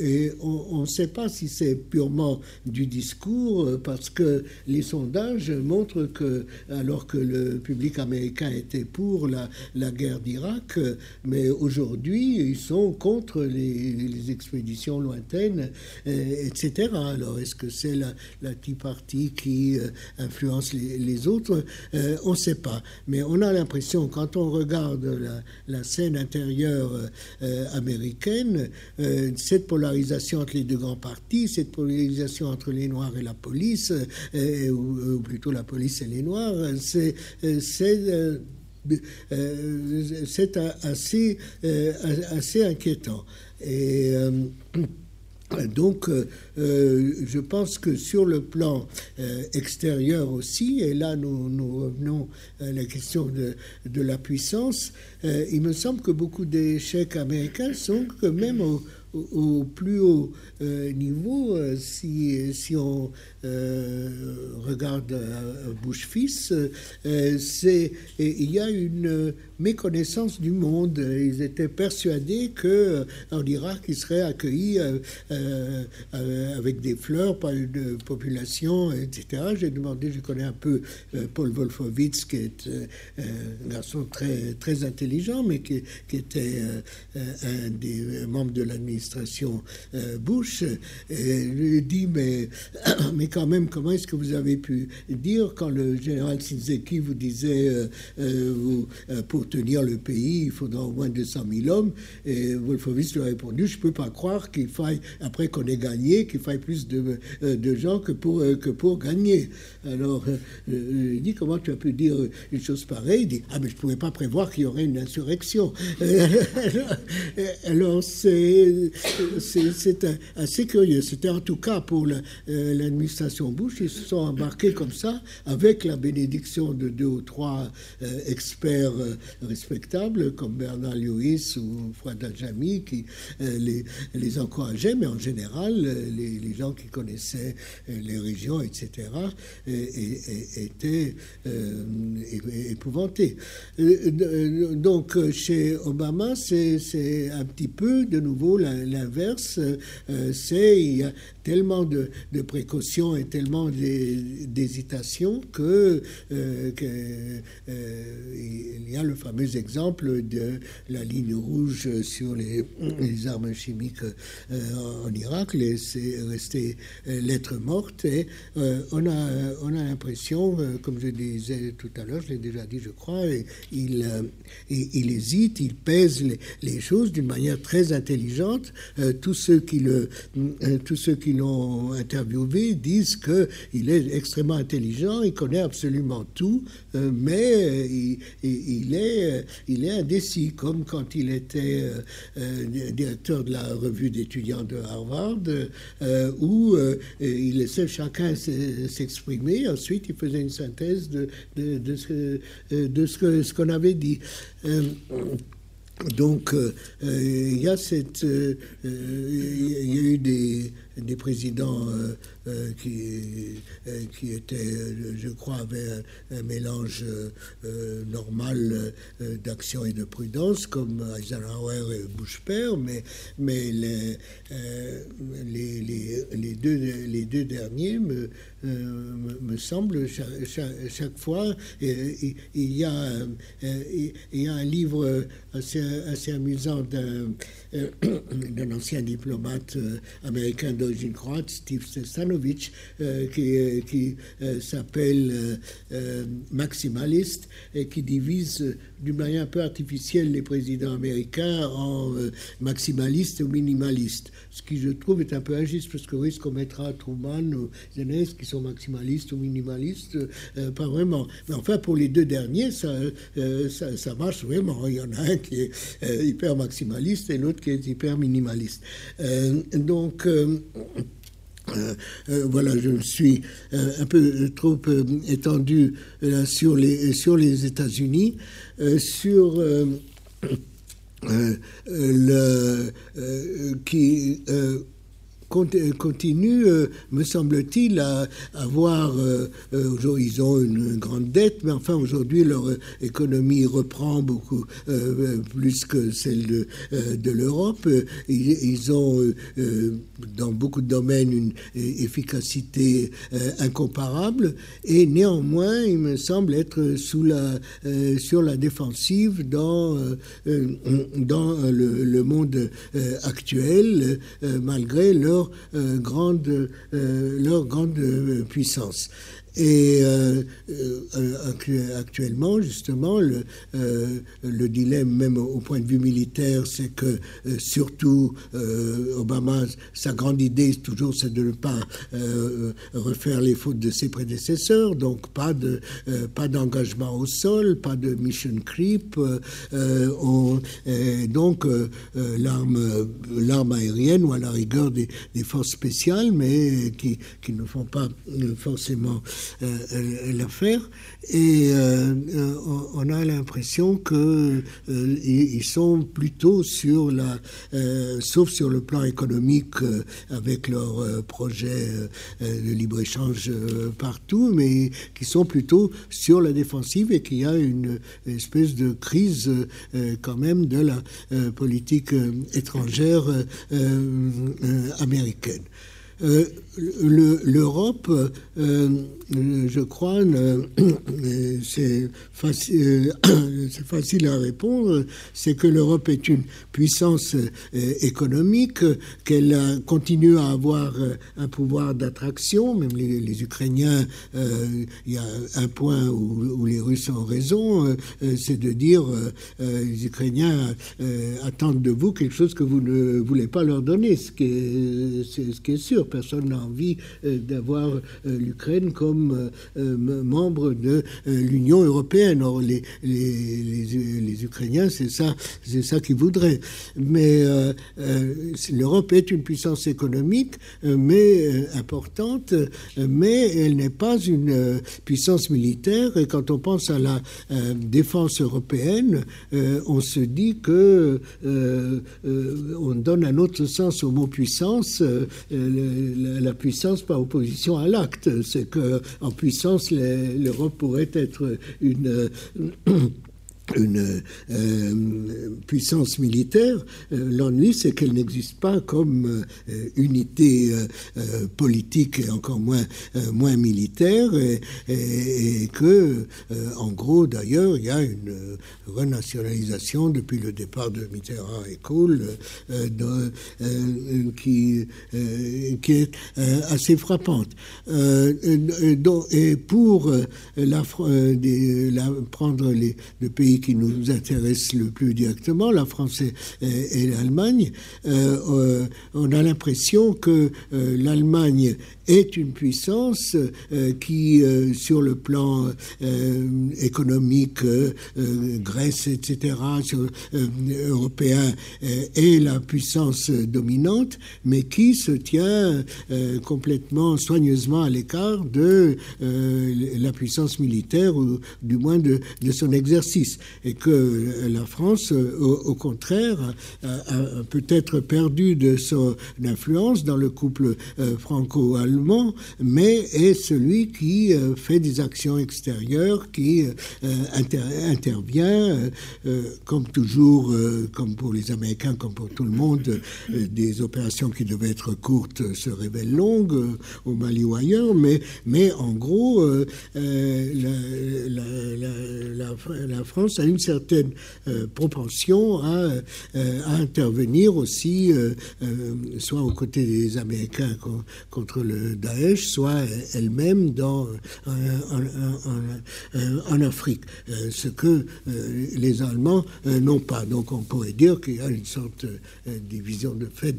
et on ne sait pas si c'est purement du discours, euh, parce que les sondages montrent que, alors que le public américain était pour la, guerre d'Irak, mais aujourd'hui, ils sont contre les, expéditions lointaines, etc. Alors, est-ce que c'est la, la Tea Party qui influence les, les autres? On ne sait pas. Mais on a l'impression, quand on regarde la, la, scène intérieure euh, américaine, euh, cette polarisation entre les deux grands partis, cette polarisation entre les Noirs et la police, euh, ou, plutôt la police et les Noirs, c'est c'est assez, assez inquiétant. Et donc, euh, euh, je pense que sur le plan euh, extérieur aussi, et là nous, revenons à la question de, la puissance, il me semble que beaucoup d'échecs américains sont quand même au, au, plus haut niveau, si, si on regarde Bush fils, c'est il y a une méconnaissance du monde. Ils étaient persuadés que en Irak, ils seraient accueillis euh, euh, avec des fleurs par une population, etc. J'ai demandé, je connais un peu euh, Paul Wolfowitz, qui est un garçon très, très intelligent, mais qui était un des membres de l'administration Bush. Et je lui ai dit, mais, *coughs* mais quand même, comment est-ce que vous avez pu dire quand le général Sinzeki vous disait, vous, pour tenir le pays, il faudra au moins 200 000 hommes Et Wolfowitz lui a répondu, je ne peux pas croire qu'il faille après qu'on ait gagné, qu'il faille plus de, euh, de, gens que pour, euh, que pour gagner. Alors, euh, il dit comment tu as pu dire une chose pareille? Il dit Ah, mais je ne pouvais pas prévoir qu'il y aurait une insurrection. *laughs* alors, c'est assez curieux. C'était en tout cas pour l'administration Bush, ils se sont embarqués comme ça, avec la bénédiction de deux ou trois experts respectables, comme Bernard Lewis ou Fouad Al-Jami, qui les, les encourageaient, mais en général, les, gens qui connaissaient euh, les régions, etc., étaient euh, épouvantés. Euh, donc, chez Obama, c'est un petit peu, de nouveau, l'inverse. C'est, il y a tellement de, précautions et tellement d'hésitation que, il y a le fameux exemple de la ligne rouge sur les, armes chimiques en Irak, c'est resté euh, lettre morte. Et euh, on a, on a l'impression, euh, comme je disais tout à l'heure, je l'ai déjà dit, je crois, il, il, hésite, il pèse les, choses d'une manière très intelligente, tous ceux qui le, tous ceux qui l'ont interviewé disent que il est extrêmement intelligent, il connaît absolument tout, mais il, il, est, il est indécis, comme quand il était directeur de la revue d'étudiants de Harvard, où il laissait chacun s'exprimer. Ensuite, il faisait une synthèse de, de, de ce, de ce qu'on avait dit. Euh, donc, euh, euh, il y a cette, il y a eu des, des présidents euh, euh, qui, euh, qui étaient, je crois, avaient un, mélange normal d'action et de prudence, comme Eisenhower et Bush père, mais, mais les, les, les, deux, les deux derniers me, me semblent chaque, fois. Il, y a, il y a un livre assez, assez amusant d'un *coughs* ancien diplomate américain de d'origine croate, Steve Stanovic, euh, qui, qui euh, s'appelle euh, maximaliste et qui divise d'une manière un peu artificielle les présidents américains en maximalistes ou minimalistes. Ce qui, je trouve, est un peu injuste parce que oui, ce qu'on mettra Truman ou Zenès qui sont maximalistes ou minimalistes, pas vraiment. Mais enfin, pour les deux derniers, ça, ça, ça, marche vraiment. Il y en a un qui est hyper maximaliste et l'autre qui est hyper minimaliste. donc, euh, euh, voilà, je me suis euh, un peu trop étendu sur les, sur les États-Unis, sur le qui continue, euh, me semble-t-il, à avoir. Euh, euh, ils ont une, grande dette, mais enfin, aujourd'hui, leur économie reprend beaucoup plus que celle de, de l'Europe. Ils, ont, dans beaucoup de domaines, une efficacité incomparable, et néanmoins, il me semble être sous la, sur la défensive dans, dans le, le monde actuel, malgré leur leur, euh, grande, euh, leur grande euh, puissance. Et euh, euh, actuellement, justement, le, euh, le, dilemme, même au point de vue militaire, c'est que surtout Obama, sa grande idée toujours, c'est de ne pas refaire les fautes de ses prédécesseurs, donc pas de pas d'engagement au sol, pas de mission creep, on, donc l'arme l'arme aérienne ou à la rigueur des, des forces spéciales, mais qui, qui ne font pas forcément euh, l'affaire. Et euh, euh, on a l'impression que ils sont plutôt sur la, sauf sur le plan économique avec leurs projets de libre échange partout, mais qui sont plutôt sur la défensive et qu'il y a une espèce de crise quand même de la politique étrangère américaine. L'Europe euh, je crois, *coughs* *coughs* c'est facile, à répondre, c'est que l'Europe est une puissance euh, économique, qu'elle continue à avoir euh, un pouvoir d'attraction, même les, Ukrainiens, il y a un point où, les Russes ont raison, c'est de dire les Ukrainiens attendent de vous quelque chose que vous ne voulez pas leur donner, ce qui est, ce qui est sûr, personne n'a envie d'avoir l'Ukraine comme euh, euh, membre de euh, l'Union européenne. Or, les, les, Ukrainiens, c'est ça, c'est ça qu'ils voudraient. Mais l'Europe est une puissance économique, mais importante, mais elle n'est pas une puissance militaire. Et quand on pense à la défense européenne, on se dit que on donne un autre sens au mot puissance, puissance par opposition à l'acte. C'est que en puissance, l'Europe pourrait être une une euh, puissance militaire. Euh, l'ennui, c'est qu'elle n'existe pas comme euh, unité politique et encore moins, moins militaire, et, et, que, en gros, d'ailleurs, il y a une renationalisation depuis le départ de Mitterrand et Kohl qui, est assez frappante. et pour prendre les, le pays qui nous intéressent le plus directement, la France et, l'Allemagne, on a l'impression que l'Allemagne est une puissance qui, sur le plan économique, Grèce, etc., européen, est la puissance dominante, mais qui se tient complètement soigneusement à l'écart de la puissance militaire, ou du moins de, son exercice. Et que la France, au, contraire, a, peut-être perdu de son influence dans le couple euh, franco-allemand, mais est celui qui euh, fait des actions extérieures, qui euh, intervient, comme toujours, comme pour les Américains, comme pour tout le monde, des opérations qui devaient être courtes se révèlent longues, au Mali ou ailleurs, mais, mais en gros, la, France a une certaine euh, propension à, euh, à, intervenir aussi, euh, soit aux côtés des Américains contre le Daesh, soit elle-même dans en, Afrique, ce que les Allemands n'ont pas. Donc on pourrait dire qu'il y a une sorte de division de fait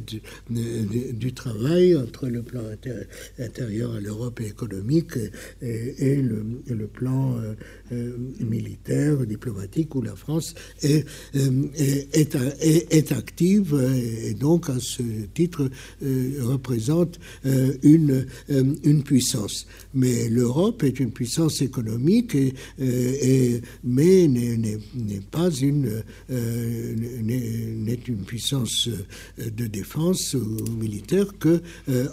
du, travail entre le plan intérieur à l'Europe économique et, le, plan militaire, diplomatique, où la France est, euh, active et donc à ce titre représente une, puissance. Mais l'Europe est une puissance économique, mais n'est pas une, puissance de défense ou militaire que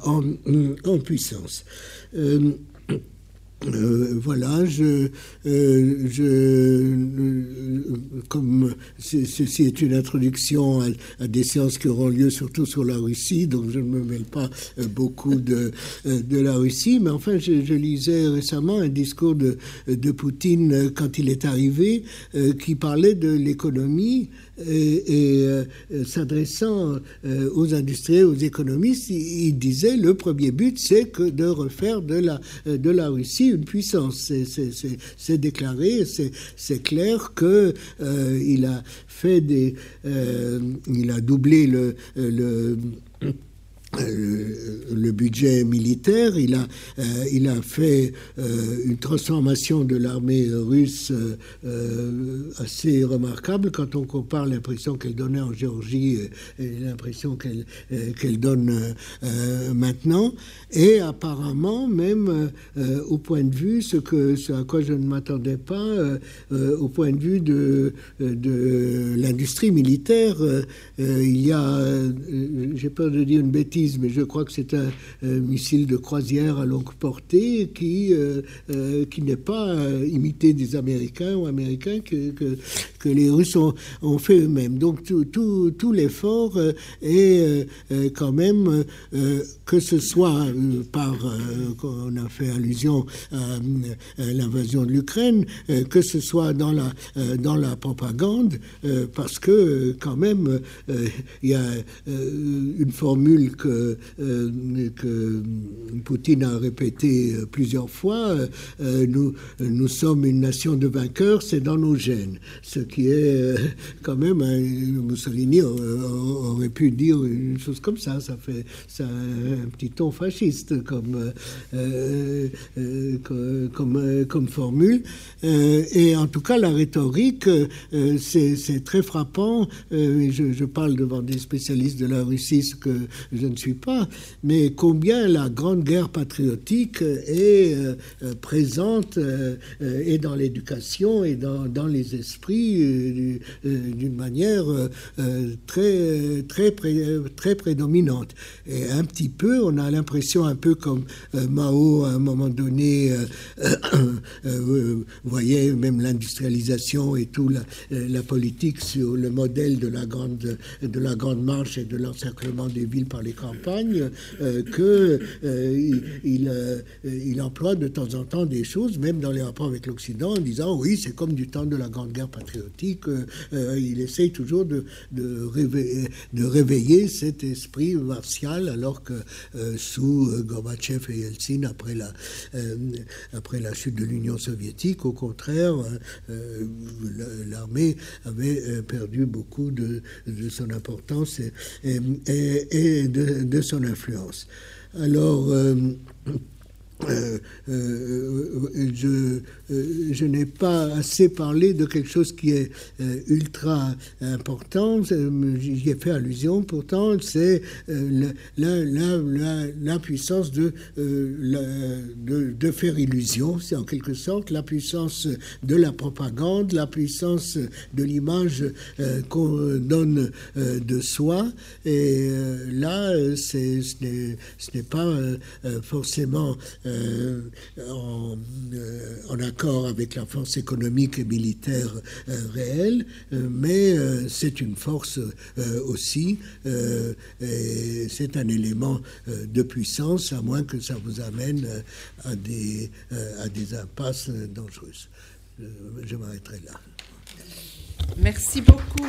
en, puissance. Euh, voilà, je, euh, je euh, comme ceci est une introduction à, des séances qui auront lieu surtout sur la Russie, donc je ne me mêle pas beaucoup de, de la Russie, mais enfin, je, lisais récemment un discours de, de Poutine quand il est arrivé, qui parlait de l'économie et, euh, s'adressant euh, aux industriels, aux économistes, il, disait le premier but, c'est que de refaire de la, de la Russie une puissance. C'est déclaré, c'est clair que euh, il a fait des, il a doublé le, euh, le budget militaire, il a, euh, il a fait euh, une transformation de l'armée russe assez remarquable quand on compare l'impression qu'elle donnait en Géorgie et l'impression qu'elle qu'elle donne maintenant. Et apparemment, même au point de vue, ce, que, ce à quoi je ne m'attendais pas, au point de vue de, de l'industrie militaire, il y a, j'ai peur de dire une bêtise, mais je crois que c'est un, missile de croisière à longue portée qui, euh, euh, qui n'est pas euh, imité des Américains ou Américains que, que, les Russes ont, ont fait eux-mêmes. Donc tout, tout, tout l'effort est quand même, que ce soit par, on a fait allusion à, l'invasion de l'Ukraine, que ce soit dans la, dans la propagande, parce que quand même, il y a une formule que euh, que, Poutine a répété euh, plusieurs fois, euh, nous, nous sommes une nation de vainqueurs, c'est dans nos gènes. Ce qui est quand même, hein, Mussolini aurait pu dire une chose comme ça, ça fait un petit ton fasciste comme, comme, comme, formule. et en tout cas, la rhétorique, c'est très frappant. Je, je, parle devant des spécialistes de la Russie, ce que je ne suis pas, mais combien la grande guerre patriotique est euh, euh, présente euh, et dans l'éducation et dans, les esprits d'une manière très, très, très prédominante. Et un petit peu, on a l'impression, un peu comme Mao, à un moment donné, *coughs* voyez, même l'industrialisation et tout, la, la, politique sur le modèle de la grande, de la grande marche et de l'encerclement des villes par les campagne qu'il il, il, emploie de temps en temps des choses, même dans les rapports avec l'Occident, en disant oui, c'est comme du temps de la Grande Guerre patriotique. il essaye toujours de, de, réveiller, de réveiller cet esprit martial, alors que sous Gorbatchev et Yeltsin, après la, après la chute de l'Union soviétique, au contraire, l'armée avait perdu beaucoup de, son importance et, et, de, son influence. Alors, euh, euh, euh, je, n'ai pas assez parlé de quelque chose qui est ultra important. J'y ai fait allusion. Pourtant, c'est la, puissance de, de, faire illusion. C'est en quelque sorte la puissance de la propagande, la puissance de l'image qu'on donne de soi. Et là, ce n'est pas forcément euh, en, euh, en, accord avec la force économique et militaire euh, réelle, mais c'est une force aussi, c'est un élément de puissance, à moins que ça vous amène à des, à des impasses dangereuses. Je m'arrêterai là. Merci beaucoup.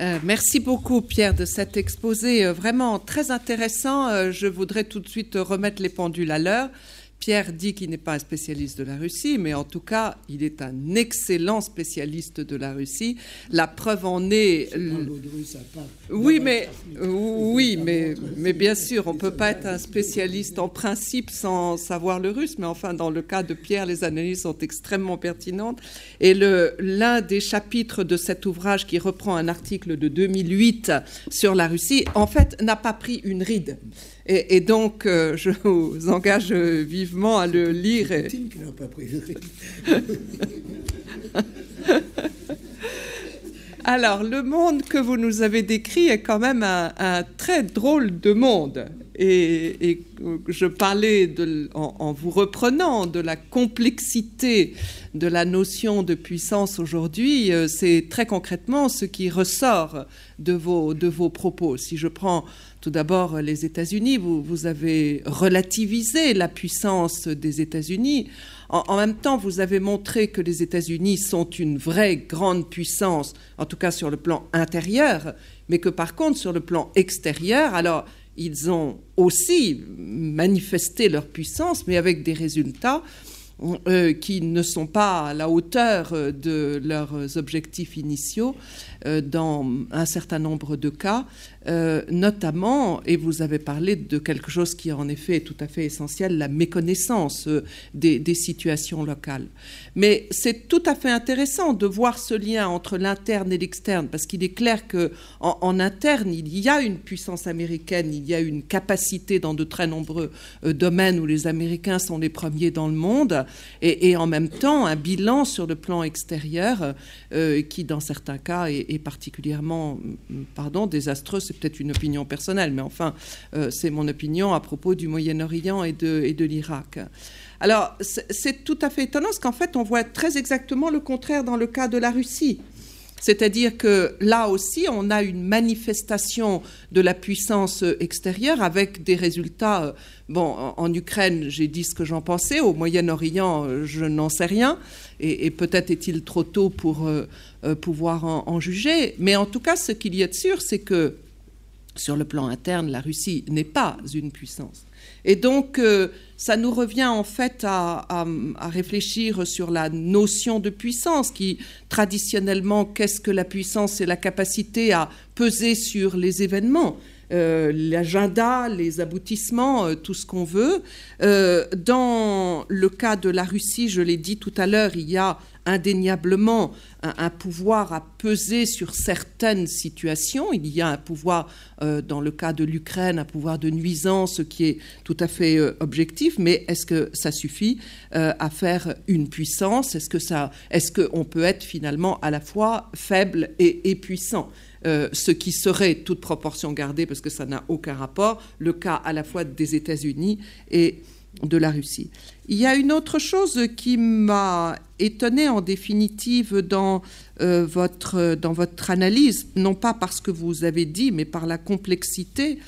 Euh, merci beaucoup, Pierre, de cet exposé euh, vraiment très intéressant. Euh, je voudrais tout de suite remettre les pendules à l'heure. Pierre dit qu'il n'est pas un spécialiste de la Russie, mais en tout cas, il est un excellent spécialiste de la Russie. La preuve en est. Oui, mais oui, mais mais bien sûr, on peut pas être un spécialiste en principe sans savoir le russe. Mais enfin, dans le cas de Pierre, les analyses sont extrêmement pertinentes. Et le l'un des chapitres de cet ouvrage qui reprend un article de 2008 sur la Russie, en fait, n'a pas pris une ride. Et, donc, euh, je *laughs* vous engage vivement à le lire. *laughs* Alors, le monde que vous nous avez décrit est quand même un, très drôle de monde. Et, je parlais, en, vous reprenant, de la complexité de la notion de puissance aujourd'hui. Euh, c'est très concrètement ce qui ressort de vos, de vos propos. Si je prends tout d'abord, les États-Unis, vous, avez relativisé la puissance des États-Unis. En, même temps, vous avez montré que les États-Unis sont une vraie grande puissance, en tout cas sur le plan intérieur, mais que par contre, sur le plan extérieur, alors, ils ont aussi manifesté leur puissance, mais avec des résultats euh, qui ne sont pas à la hauteur de leurs objectifs initiaux. euh, dans un certain nombre de cas. Euh, notamment, et vous avez parlé de quelque chose qui en effet est tout à fait essentiel, la méconnaissance euh, des, situations locales. Mais c'est tout à fait intéressant de voir ce lien entre l'interne et l'externe, parce qu'il est clair que en, interne, il y a une puissance américaine, il y a une capacité dans de très nombreux euh, domaines où les Américains sont les premiers dans le monde, et, en même temps un bilan sur le plan extérieur qui, dans certains cas, est, est particulièrement, pardon, désastreux c'est peut-être une opinion personnelle, mais enfin, euh, c'est mon opinion à propos du Moyen-Orient et de, et de l'Irak. Alors, c'est tout à fait étonnant, parce qu'en fait, on voit très exactement le contraire dans le cas de la Russie. C'est-à-dire que là aussi, on a une manifestation de la puissance extérieure avec des résultats. Euh, bon, en Ukraine, j'ai dit ce que j'en pensais. Au Moyen-Orient, euh, je n'en sais rien. Et, peut-être est-il trop tôt pour pouvoir en, juger. Mais en tout cas, ce qu'il y a de sûr, c'est que sur le plan interne, la Russie n'est pas une puissance. Et donc, euh, ça nous revient en fait à, réfléchir sur la notion de puissance, qui traditionnellement, qu'est-ce que la puissance C'est la capacité à peser sur les événements. Euh, l'agenda, les aboutissements, euh, tout ce qu'on veut. dans le cas de la Russie, je l'ai dit tout à l'heure, il y a indéniablement un, pouvoir à peser sur certaines situations. Il y a un pouvoir, euh, dans le cas de l'Ukraine, un pouvoir de nuisance qui est tout à fait euh, objectif, mais est-ce que ça suffit euh, à faire une puissance? Est-ce que ça, est-ce qu'on peut être finalement à la fois faible et, puissant? Ce qui serait, toute proportion gardée, parce que ça n'a aucun rapport, le cas à la fois des États-Unis et de la Russie. Il y a une autre chose qui m'a étonné en définitive dans, votre, dans votre analyse, non pas parce que vous avez dit, mais par la complexité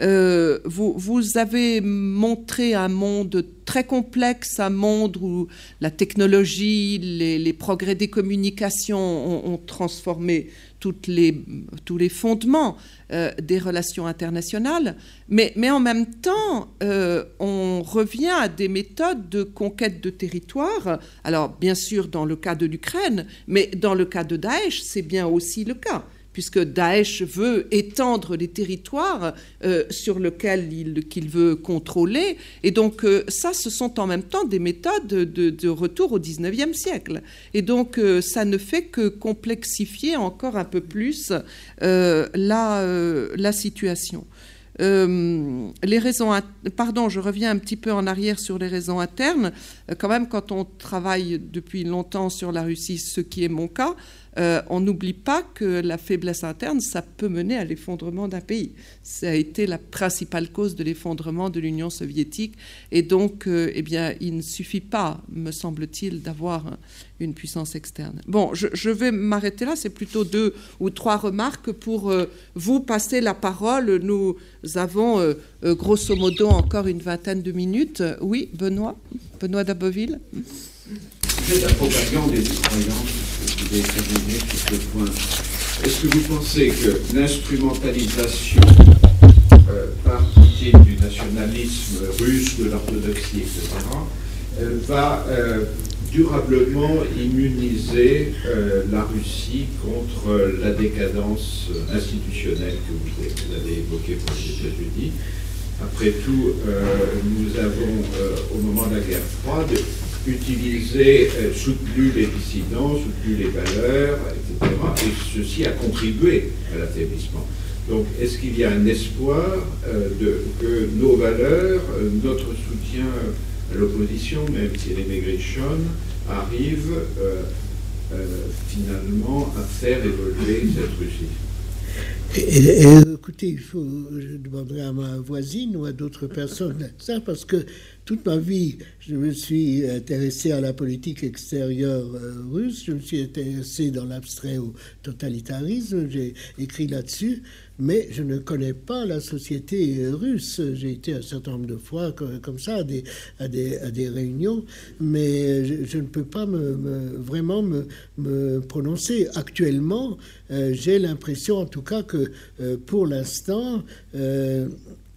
euh, vous, avez montré un monde très complexe, un monde où la technologie, les, progrès des communications ont, transformé tous les fondements euh, des relations internationales, mais, mais en même temps, euh, on revient à des méthodes de conquête de territoire. Alors, bien sûr, dans le cas de l'Ukraine, mais dans le cas de Daesh, c'est bien aussi le cas puisque Daesh veut étendre les territoires euh, sur lesquels il, qu'il veut contrôler. Et donc euh, ça, ce sont en même temps des méthodes de, retour au 19e siècle. Et donc euh, ça ne fait que complexifier encore un peu plus la, situation. les raisons, pardon, je reviens un petit peu en arrière sur les raisons internes. quand même, quand on travaille depuis longtemps sur la Russie, ce qui est mon cas, euh, on n'oublie pas que la faiblesse interne, ça peut mener à l'effondrement d'un pays. Ça a été la principale cause de l'effondrement de l'Union soviétique. Et donc, euh, eh bien, il ne suffit pas, me semble-t-il, d'avoir une puissance externe. Bon, je, vais m'arrêter là. C'est plutôt deux ou trois remarques pour euh, vous passer la parole. Nous avons, grosso modo, encore une vingtaine de minutes. Oui, Benoît? Benoît d'Aboville la propagande des croyances sur ce point. Est-ce que vous pensez que l'instrumentalisation euh, par du nationalisme russe, de l'orthodoxie, etc., euh, va euh, durablement immuniser la Russie contre la décadence institutionnelle que vous, avez évoquée pour les États-Unis? Après tout, nous avons, au moment de la guerre froide, utilisé, euh, soutenu les dissidents, soutenu les valeurs, etc. Et ceci a contribué à l'affaiblissement. Donc, est-ce qu'il y a un espoir euh, que nos valeurs, euh, notre soutien à l'opposition, même si elle est maigrichonne, arrive finalement à faire évoluer cette Russie? Écoutez, il faut, je demanderai à ma voisine ou à d'autres personnes ça, parce que toute ma vie, je me suis intéressé à la politique extérieure euh, russe, je me suis intéressé dans l'abstrait au totalitarisme, j'ai écrit là-dessus, mais je ne connais pas la société russe. J'ai été un certain nombre de fois comme ça à des, réunions, mais je, ne peux pas me, vraiment me, prononcer. Actuellement, euh, j'ai l'impression en tout cas que euh, pour l'instant, euh,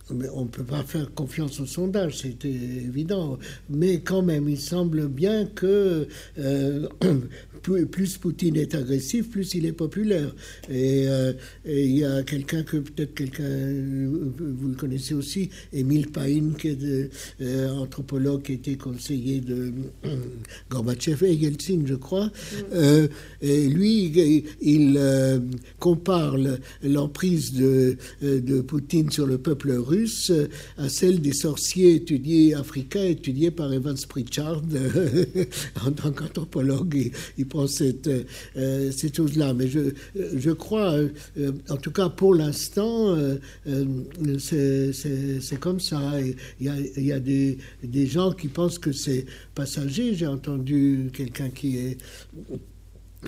on ne peut pas faire confiance au sondage, c'était évident. Mais quand même, il semble bien que *clears throat* plus, Poutine est agressif, plus il est populaire. Et, euh, il y a quelqu'un que peut-être quelqu'un, vous le connaissez aussi, Émile Païn, qui est euh, anthropologue, qui était conseiller de Gorbatchev et Yeltsin, je crois. et lui, il, compare l'emprise de, Poutine sur le peuple russe à celle des sorciers étudiés africains étudiés par Evans Pritchard *laughs* en tant qu'anthropologue. Prend cette, euh, cette chose-là. Mais je, je crois, euh, en tout cas pour l'instant, euh, c'est comme ça. Il y a, y a des, des gens qui pensent que c'est passager. J'ai entendu quelqu'un qui est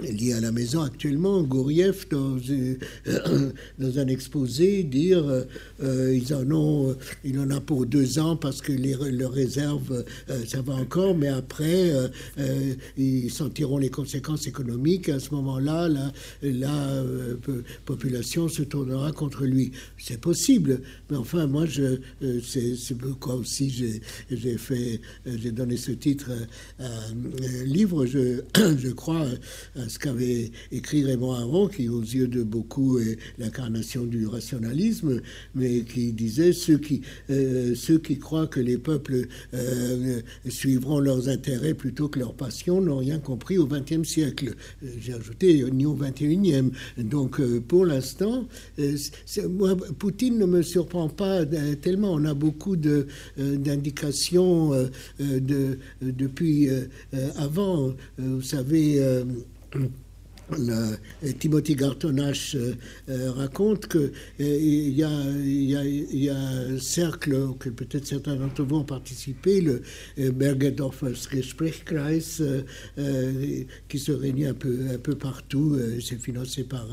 lié à la maison actuellement, Gouriev, dans, euh, *clears throat* dans un exposé, dire euh, ils en ont, il en a pour deux ans parce que les, leurs réserves, euh, ça va encore, mais après, ils sentiront les conséquences économiques. À ce moment-là, la, la population se tournera contre lui. C'est possible, mais enfin, moi, je, c'est, pourquoi aussi j'ai, fait, j'ai donné ce titre à un livre. Je, *clears throat* je crois ce qu'avait écrit Raymond Aron, qui aux yeux de beaucoup est l'incarnation du rationalisme, mais qui disait ceux qui, euh, croient que les peuples euh, suivront leurs intérêts plutôt que leurs passions n'ont rien compris au XXe siècle. Euh, j'ai ajouté ni au XXIe. Donc pour l'instant, Poutine ne me surprend pas tellement. On a beaucoup d'indications de, depuis avant. Vous savez, le, Timothy Gartonache raconte qu'il il y, y, a un cercle auquel peut-être certains d'entre vous ont participé, le Bergedorfer Gesprächskreis, qui se réunit un peu, partout. C'est financé par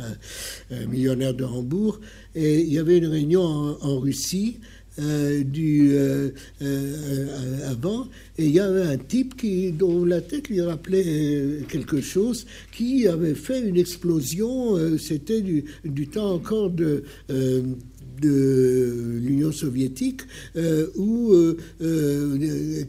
un, millionnaire de Hambourg. Et il y avait une réunion en Russie euh, du, euh, euh, avant, et il y avait un type dont la tête lui rappelait quelque chose, qui avait fait une explosion, c'était du, temps encore de de l'Union soviétique, où,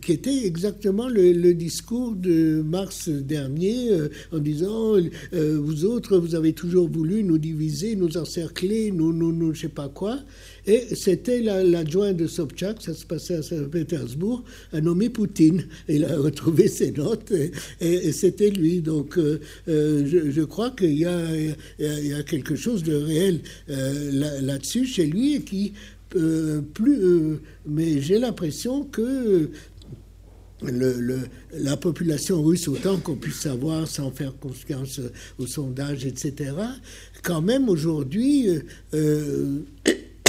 qui était exactement le, discours de mars dernier, en disant Vous autres, vous avez toujours voulu nous diviser, nous encercler, nous, nous, nous je sais pas quoi. Et c'était l'adjoint de Sobchak, ça se passait à Saint-Pétersbourg, un nommé Poutine. Il a retrouvé *laughs* ses notes et, c'était lui. Donc euh, euh, je, crois qu'il y, a quelque chose de réel euh, là-dessus chez lui et qui plus. mais j'ai l'impression que la population russe, autant qu'on puisse savoir sans faire confiance aux sondages, etc., quand même aujourd'hui,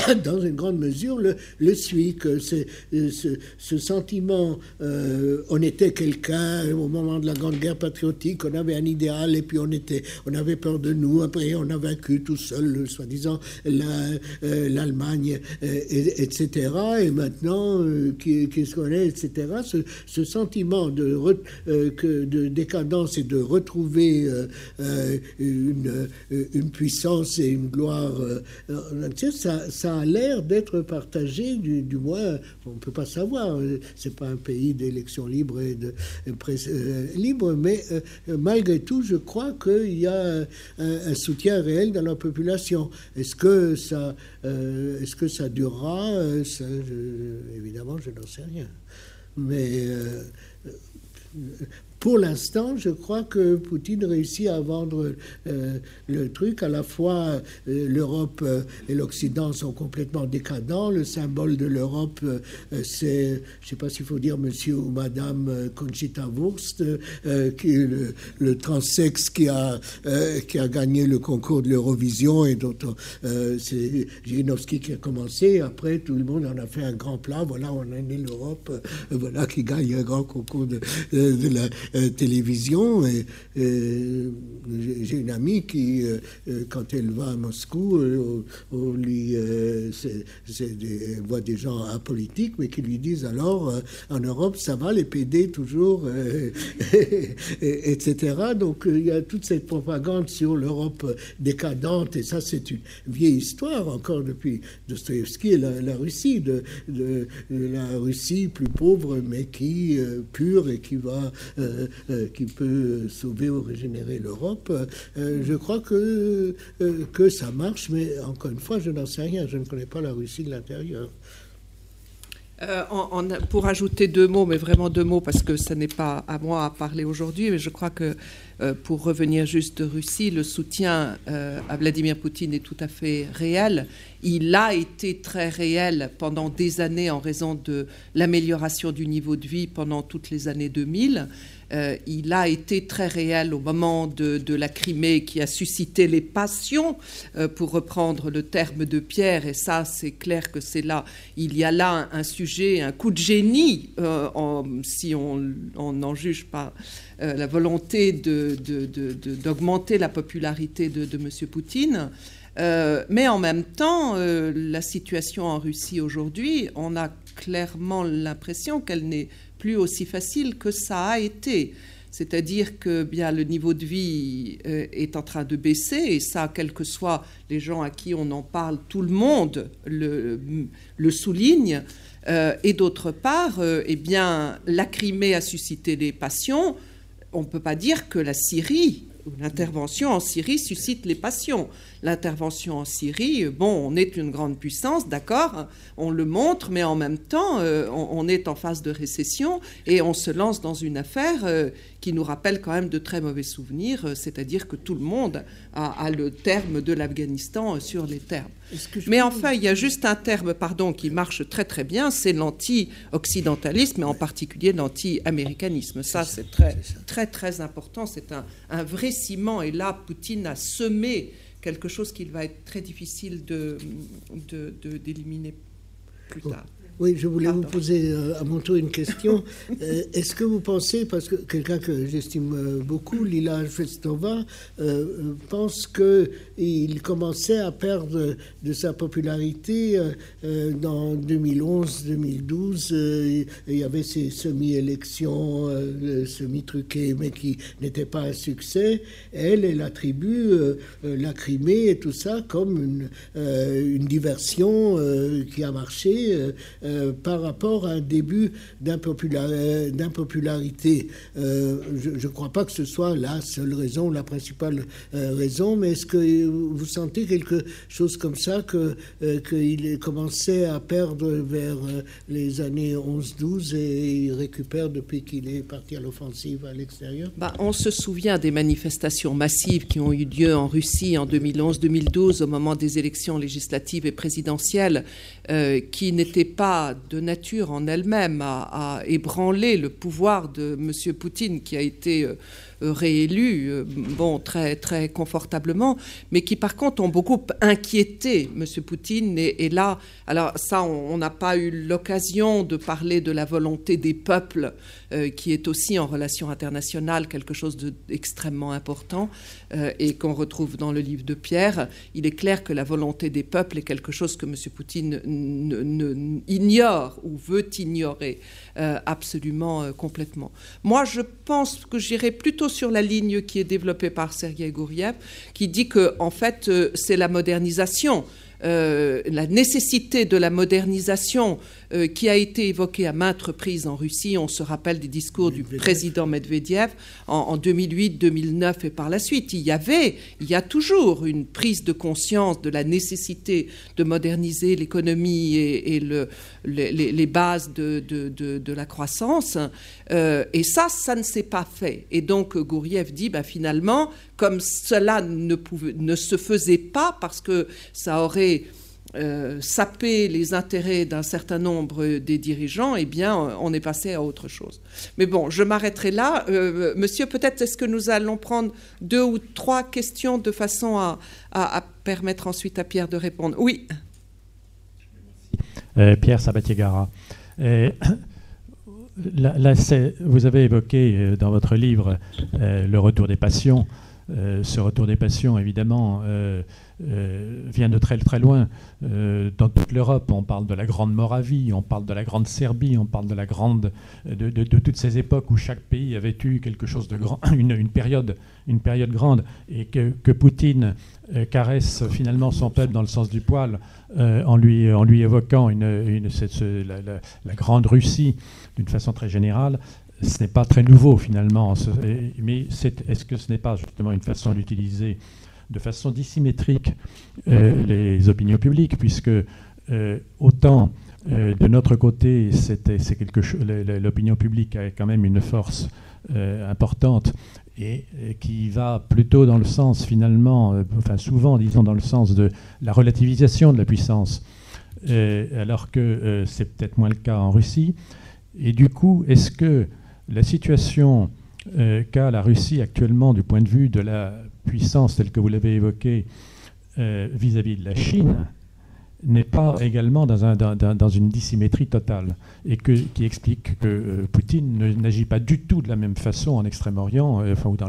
*laughs* dans une grande mesure, le, le suit, que ce, sentiment, euh, on était quelqu'un au moment de la Grande Guerre patriotique, on avait un idéal et puis on, était, on avait peur de nous, après on a vaincu tout seul, soi-disant, euh, l'Allemagne, euh, etc. Et maintenant, qui, qui, se connaît, etc. Ce, sentiment de, décadence et de retrouver une, une puissance et une gloire, ça, ça a l'air d'être partagé, du, moins, on ne peut pas savoir, c'est pas un pays d'élections libres et de presse euh, libre, mais euh, malgré tout, je crois qu'il y a un, soutien réel dans la population. Est-ce que ça, euh, est-ce que ça durera Évidemment, je n'en sais rien. Mais pour l'instant, je crois que Poutine réussit à vendre euh, le truc. À la fois, euh, l'Europe euh, et l'Occident sont complètement décadents. Le symbole de l'Europe, c'est, je ne sais pas s'il faut dire monsieur ou madame Conchita Wurst, qui est le, transsexe qui a, qui a gagné le concours de l'Eurovision et dont c'est Jirinowski qui a commencé. Après, tout le monde en a fait un grand plat. Voilà, on a né l'Europe, voilà, qui gagne un grand concours de, de la euh, télévision. Et, j'ai une amie qui, euh, euh, quand elle va à Moscou, on, lui, voit des gens apolitiques, mais qui lui disent alors, en Europe, ça va, les PD toujours, *laughs* etc. Donc il y a toute cette propagande sur l'Europe décadente, et ça, c'est une vieille histoire encore depuis Dostoevsky et la, Russie, de, la Russie plus pauvre, mais qui pure et qui va euh, qui peut sauver ou régénérer l'Europe. Euh, je crois que, euh, que ça marche, mais encore une fois, je n'en sais rien. Je ne connais pas la Russie de l'intérieur. pour ajouter deux mots, mais vraiment deux mots, parce que ce n'est pas à moi à parler aujourd'hui, mais je crois que pour revenir juste de Russie, le soutien à Vladimir Poutine est tout à fait réel. Il a été très réel pendant des années en raison de l'amélioration du niveau de vie pendant toutes les années 2000. Euh, il a été très réel au moment de, la Crimée qui a suscité les passions, euh, pour reprendre le terme de Pierre, et ça c'est clair que c'est là, il y a là un, sujet, un coup de génie, euh, si on en juge par la volonté d'augmenter la popularité de, de M. Poutine. mais en même temps, la situation en Russie aujourd'hui, on a clairement l'impression qu'elle n'est plus aussi facile que ça a été. C'est-à-dire que bien le niveau de vie euh, est en train de baisser et ça, quels que soient les gens à qui on en parle, tout le monde le, souligne. Euh, et d'autre part, euh, eh bien, la Crimée a suscité des passions. On ne peut pas dire que la Syrie L'intervention en Syrie suscite les passions. L'intervention en Syrie, bon, on est une grande puissance, d'accord, on le montre, mais en même temps, on, est en phase de récession et on se lance dans une affaire qui nous rappelle quand même de très mauvais souvenirs, c'est-à-dire que tout le monde a, le terme de l'Afghanistan sur les termes. Mais enfin, il y a juste un terme, pardon, qui marche très très bien, c'est l'anti-occidentalisme et en particulier l'anti-américanisme. Ça, c'est très, très très important. C'est un, un vrai ciment. Et là, Poutine a semé quelque chose qu'il va être très difficile de, d'éliminer plus tard. Oui, je voulais vous poser euh, à mon tour une question. *laughs* Euh, est-ce que vous pensez, parce que quelqu'un que j'estime euh, beaucoup, Lila Festova, pense qu'il commençait à perdre de sa popularité dans 2011-2012 Il y avait ces semi-élections, semi-truquées, mais qui n'étaient pas un succès. Elle, elle attribue la Crimée et tout ça comme une, une diversion qui a marché euh, par rapport à un début d'impopularité. Euh, je ne crois pas que ce soit la seule raison, la principale euh, raison, mais est-ce que vous sentez quelque chose comme ça, qu'il commençait à perdre vers les années 11-12 et il récupère depuis qu'il est parti à l'offensive à l'extérieur? Bah, On se souvient des manifestations massives qui ont eu lieu en Russie en 2011-2012 au moment des élections législatives et présidentielles qui n'étaient pas de nature en elle-même à, ébranler le pouvoir de M. Poutine, qui a été euh, euh, réélus, euh, bon, très, très confortablement, mais qui par contre ont beaucoup inquiété M. Poutine. Et, là, alors ça, on n'a pas eu l'occasion de parler de la volonté des peuples, euh, qui est aussi en relation internationale quelque chose d'extrêmement important et qu'on retrouve dans le livre de Pierre. Il est clair que la volonté des peuples est quelque chose que M. Poutine ignore ou veut ignorer absolument complètement. Moi, je pense que j'irai plutôt sur la ligne qui est développée par Sergei Gouriev, qui dit que en fait euh, c'est la modernisation euh, la nécessité de la modernisation euh, qui a été évoquée à maintes reprises en Russie. On se rappelle des discours du président Medvedev en, 2008, 2009 et par la suite. Il y avait, il y a toujours une prise de conscience de la nécessité de moderniser l'économie et, les, bases de, la croissance. Euh, et ça, ça ne s'est pas fait. Et donc Gouriev dit, bah, finalement, comme cela ne, pouvait, ne se faisait pas parce que ça aurait euh, sapé les intérêts d'un certain nombre des dirigeants, eh bien, on est passé à autre chose. Mais bon, je m'arrêterai là. Euh, monsieur, peut-être est-ce que nous allons prendre deux ou trois questions de façon à, permettre ensuite à Pierre de répondre. Oui. Euh, Pierre Sabatier-Gara. *coughs* Vous avez évoqué dans votre livre le retour des passions. ce retour des passions, évidemment, vient de très très loin. Euh, dans toute l'Europe, on parle de la Grande Moravie, on parle de la Grande Serbie, on parle de la grande de, toutes ces époques où chaque pays avait eu quelque chose de grand, *coughs* une, période, une période grande, et que, que Poutine euh, caresse finalement son peuple dans le sens du poil en lui en lui évoquant une, cette, la, grande Russie d'une façon très générale ce n'est pas très nouveau finalement, mais est-ce que ce n'est pas justement une façon d'utiliser de façon dissymétrique euh, les opinions publiques, puisque euh, autant euh, de notre côté, c'est quelque chose, l'opinion publique a quand même une force importante et, qui va plutôt dans le sens finalement, enfin souvent disons dans le sens de la relativisation de la puissance, alors que c'est peut-être moins le cas en Russie. Et du coup, est-ce que la situation qu'a la Russie actuellement du point de vue de la puissance telle que vous l'avez évoqué euh, vis-à-vis de la Chine n'est pas également dans, un, dans, une dissymétrie totale et que, qui explique que euh, Poutine n'agit pas du tout de la même façon en Extrême-Orient, euh, enfin, ou dans,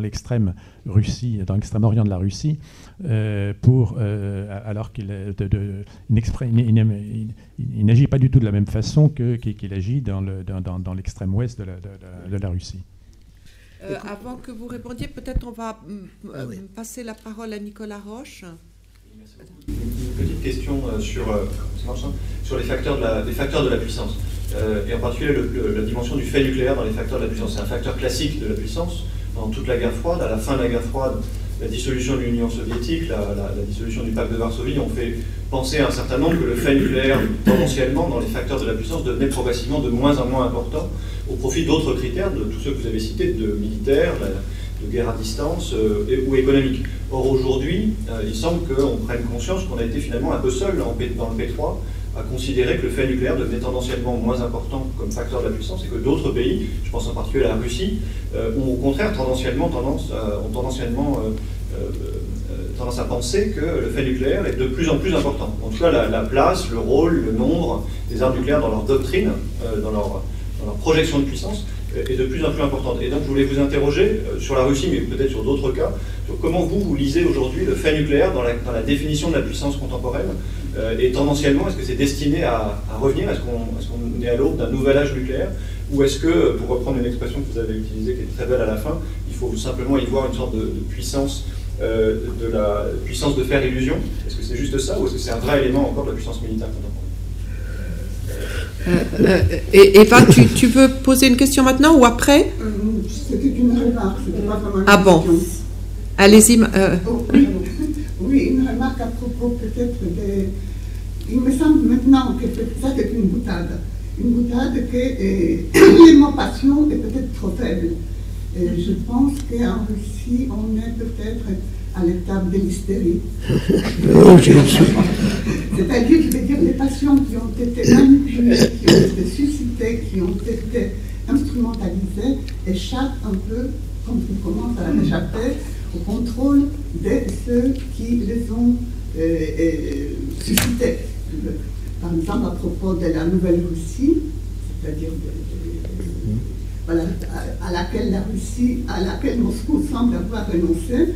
l'extrême Russie, dans l'extrême-orient de la Russie, alors qu'il il, n'agit pas du tout de la même façon qu'il agit dans l'extrême ouest de de la Russie. Euh, avant que vous répondiez, peut-être on va mm, ah euh, passer la parole à Nicolas Roche. Une petite question euh, sur, sur les, facteurs de la, facteurs de la puissance, et en particulier la dimension du fait nucléaire dans les facteurs de la puissance. C'est un facteur classique de la puissance. Dans toute la guerre froide, à la fin de la guerre froide, la dissolution de l'Union soviétique, la, dissolution du pacte de Varsovie ont fait penser à un certain nombre que le fait nucléaire, potentiellement, dans les facteurs de la puissance, devenait progressivement de moins en moins important au profit d'autres critères, de tous ceux que vous avez cités, de militaires, de guerre à distance ou économique. Or aujourd'hui, il semble qu'on prenne conscience qu'on a été finalement un peu seul dans le P3 à considérer que le fait nucléaire devenait tendanciellement moins important comme facteur de la puissance et que d'autres pays, je pense en particulier à la Russie, ont au contraire tendanciellement tendance, ont tendanciellement tendance à penser que le fait nucléaire est de plus en plus important. En tout cas, la, place, le rôle, le nombre des armes nucléaires dans leur doctrine, euh, dans, leur, projection de puissance, euh, est de plus en plus importante. Et donc, je voulais vous interroger euh, sur la Russie, mais peut-être sur d'autres cas, sur comment vous, vous lisez aujourd'hui le fait nucléaire dans la, définition de la puissance contemporaine, et tendanciellement, est-ce que c'est destiné à, revenir? Est-ce qu'on est, à l'aube d'un nouvel âge nucléaire? Ou est-ce que, pour reprendre une expression que vous avez utilisée, qui est très belle à la fin, il faut simplement y voir une sorte de puissance euh, de la puissance de faire illusion? Est-ce que c'est juste ça ou est-ce que c'est un vrai élément encore de la puissance militaire euh, euh, et Eva, tu, tu, veux poser une question maintenant ou après? C'était une remarque, c'était pas vraiment une Ah bon Allez-y. Oh, oui, une remarque à propos peut-être des... Il me semble maintenant que ça c'est une boutade. Une boutade que *coughs* l'émotion est peut-être trop faible je pense qu'en Russie, on est peut-être à l'étape de l'hystérie. C'est-à-dire, je veux dire, les passions qui ont été manipulées, qui ont été suscitées, qui ont été instrumentalisées, échappent un peu, comme ils commencent à échapper, au contrôle de ceux qui les ont euh, euh, suscités. Par exemple, à propos de la Nouvelle-Russie, c'est-à-dire à, laquelle la Russie, à laquelle Moscou semble avoir renoncé,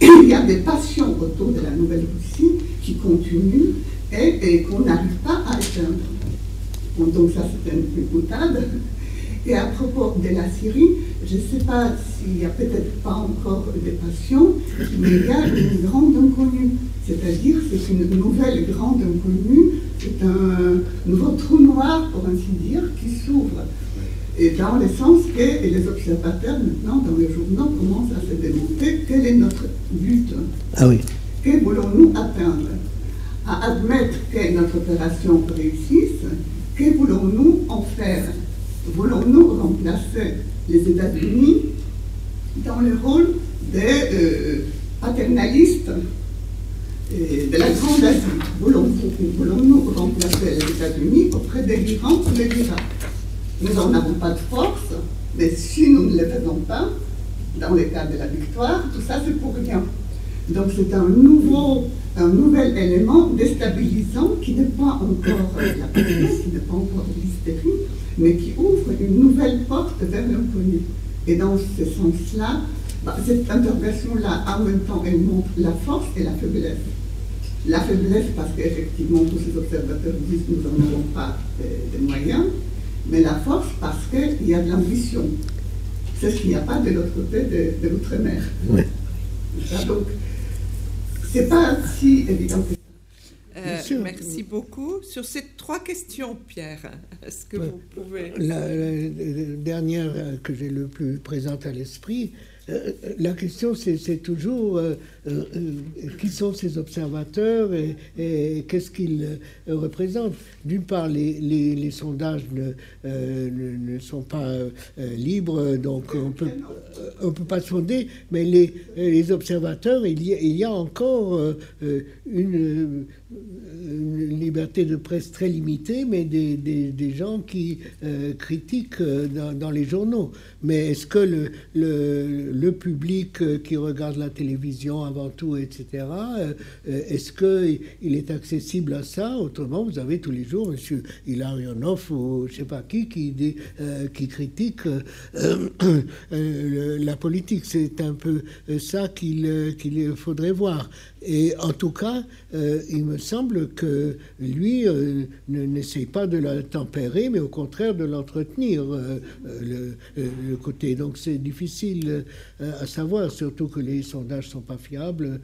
il y a des passions autour de la Nouvelle-Russie qui continuent et, qu'on n'arrive pas à éteindre. donc ça, c'est une boutade. Et à propos de la Syrie, je ne sais pas s'il n'y a peut-être pas encore des passions, mais il y a une grande inconnue. C'est-à-dire, c'est une nouvelle grande inconnue, c'est un nouveau trou noir, pour ainsi dire, qui s'ouvre et dans le sens que les observateurs, maintenant, dans les journaux, commencent à se demander quel est notre but. Ah oui. Que voulons-nous atteindre? À admettre que notre opération réussisse, que voulons-nous en faire? Voulons-nous remplacer les États-Unis dans le rôle des euh, paternalistes de la Grande Asie? Voulons-nous remplacer les États-Unis auprès de l'Iran ou de l'Irak nous n'en avons pas de force, mais si nous ne le faisons pas, dans le cas de la victoire, tout ça c'est pour rien. Donc c'est un nouveau, un nouvel élément déstabilisant qui n'est pas encore la police, qui n'est pas encore l'hystérie, mais qui ouvre une nouvelle porte vers l'inconnu. Et dans ce sens-là, bah, cette intervention-là, en même temps, elle montre la force et la faiblesse. La faiblesse parce qu'effectivement, tous ces observateurs disent que nous n'en avons pas de moyens, mais la force parce qu'il y a de l'ambition. C'est ce qu'il n'y a pas de l'autre côté de, l'outre-mer. Oui. Donc, c'est pas si évident que euh, merci beaucoup. Sur ces trois questions, Pierre, est-ce que vous pouvez... La, la, dernière que j'ai le plus présente à l'esprit, euh, la question, c'est toujours euh, euh, qui sont ces observateurs et, qu'est-ce qu'ils représentent? D'une part, les, sondages ne, sont pas libres, donc on ne peut pas sonder, mais les, observateurs, il y, a, encore une, liberté de presse très limitée, mais des, gens qui critiquent dans, les journaux. Mais est-ce que le, le public euh, qui regarde la télévision avant tout, etc., euh, euh, est-ce qu'il est accessible à ça? Autrement, vous avez tous les jours M. Ilarionov ou je ne sais pas qui qui, qui critique la politique. C'est un peu ça qu'il faudrait voir. Et en tout cas, euh, il me semble que lui euh, n'essaye pas de la tempérer, mais au contraire de l'entretenir, euh, le, côté. Donc c'est difficile à savoir, surtout que les sondages ne sont pas fiables,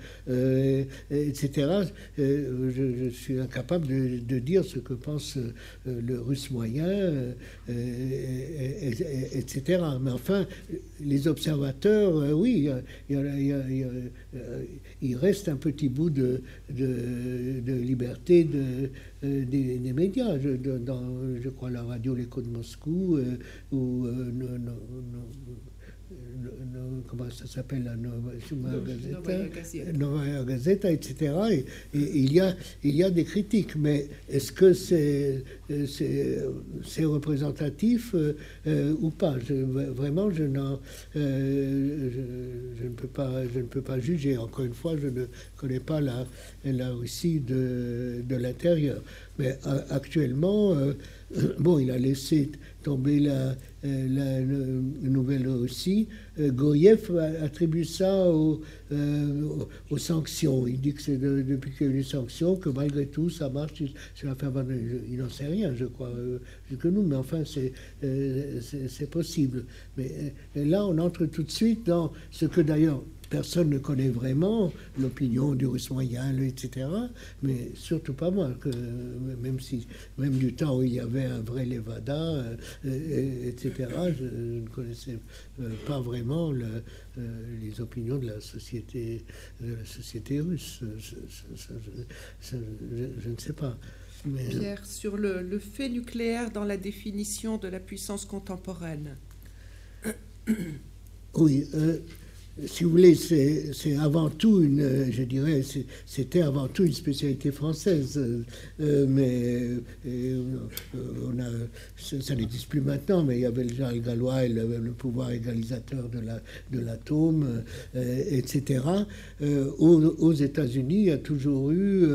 etc. Je, suis incapable de, dire ce que pense le russe moyen, etc. Mais enfin, les observateurs, oui, il, reste un petit bout de, de, liberté de, des, médias. Je, dans, je crois la radio L'écho de Moscou, ou comment ça s'appelle, la Nova, Nova Gazeta, etc. Et, il, y a, il y a des critiques, mais est-ce que c'est c'est représentatif euh, ou pas? Je, Vraiment, je, euh, je, je, ne peux pas, je ne peux pas juger. Encore une fois, je ne connais pas la, la Russie de, de l'intérieur. Mais actuellement, euh, *coughs* bon, il a laissé tomber la, euh, la, nouvelle aussi. Euh, Goyev attribue ça aux, aux, sanctions. Il dit que c'est depuis qu'il y a eu les sanctions que malgré tout, ça marche sur la fin. Il n'en sait rien, je crois, que nous, mais enfin, c'est possible. Mais là, on entre tout de suite dans ce que d'ailleurs personne ne connaît vraiment l'opinion du russe moyen, etc. Mais surtout pas moi, que, même, si, même du temps où il y avait un vrai Levada, euh, etc., je, ne connaissais euh, pas vraiment le, euh, les opinions de la société, de la société russe. Je, ne sais pas. Pierre, sur le, le fait nucléaire dans la définition de la puissance contemporaine. Oui, si vous voulez, c'est avant tout une, je dirais, c'était avant tout une spécialité française. Euh, mais euh, on a, ça, n'existe plus maintenant, mais il y avait le Charles Gallois, avait le pouvoir égalisateur de l'atome, euh, etc. aux, aux États-Unis, il y a toujours eu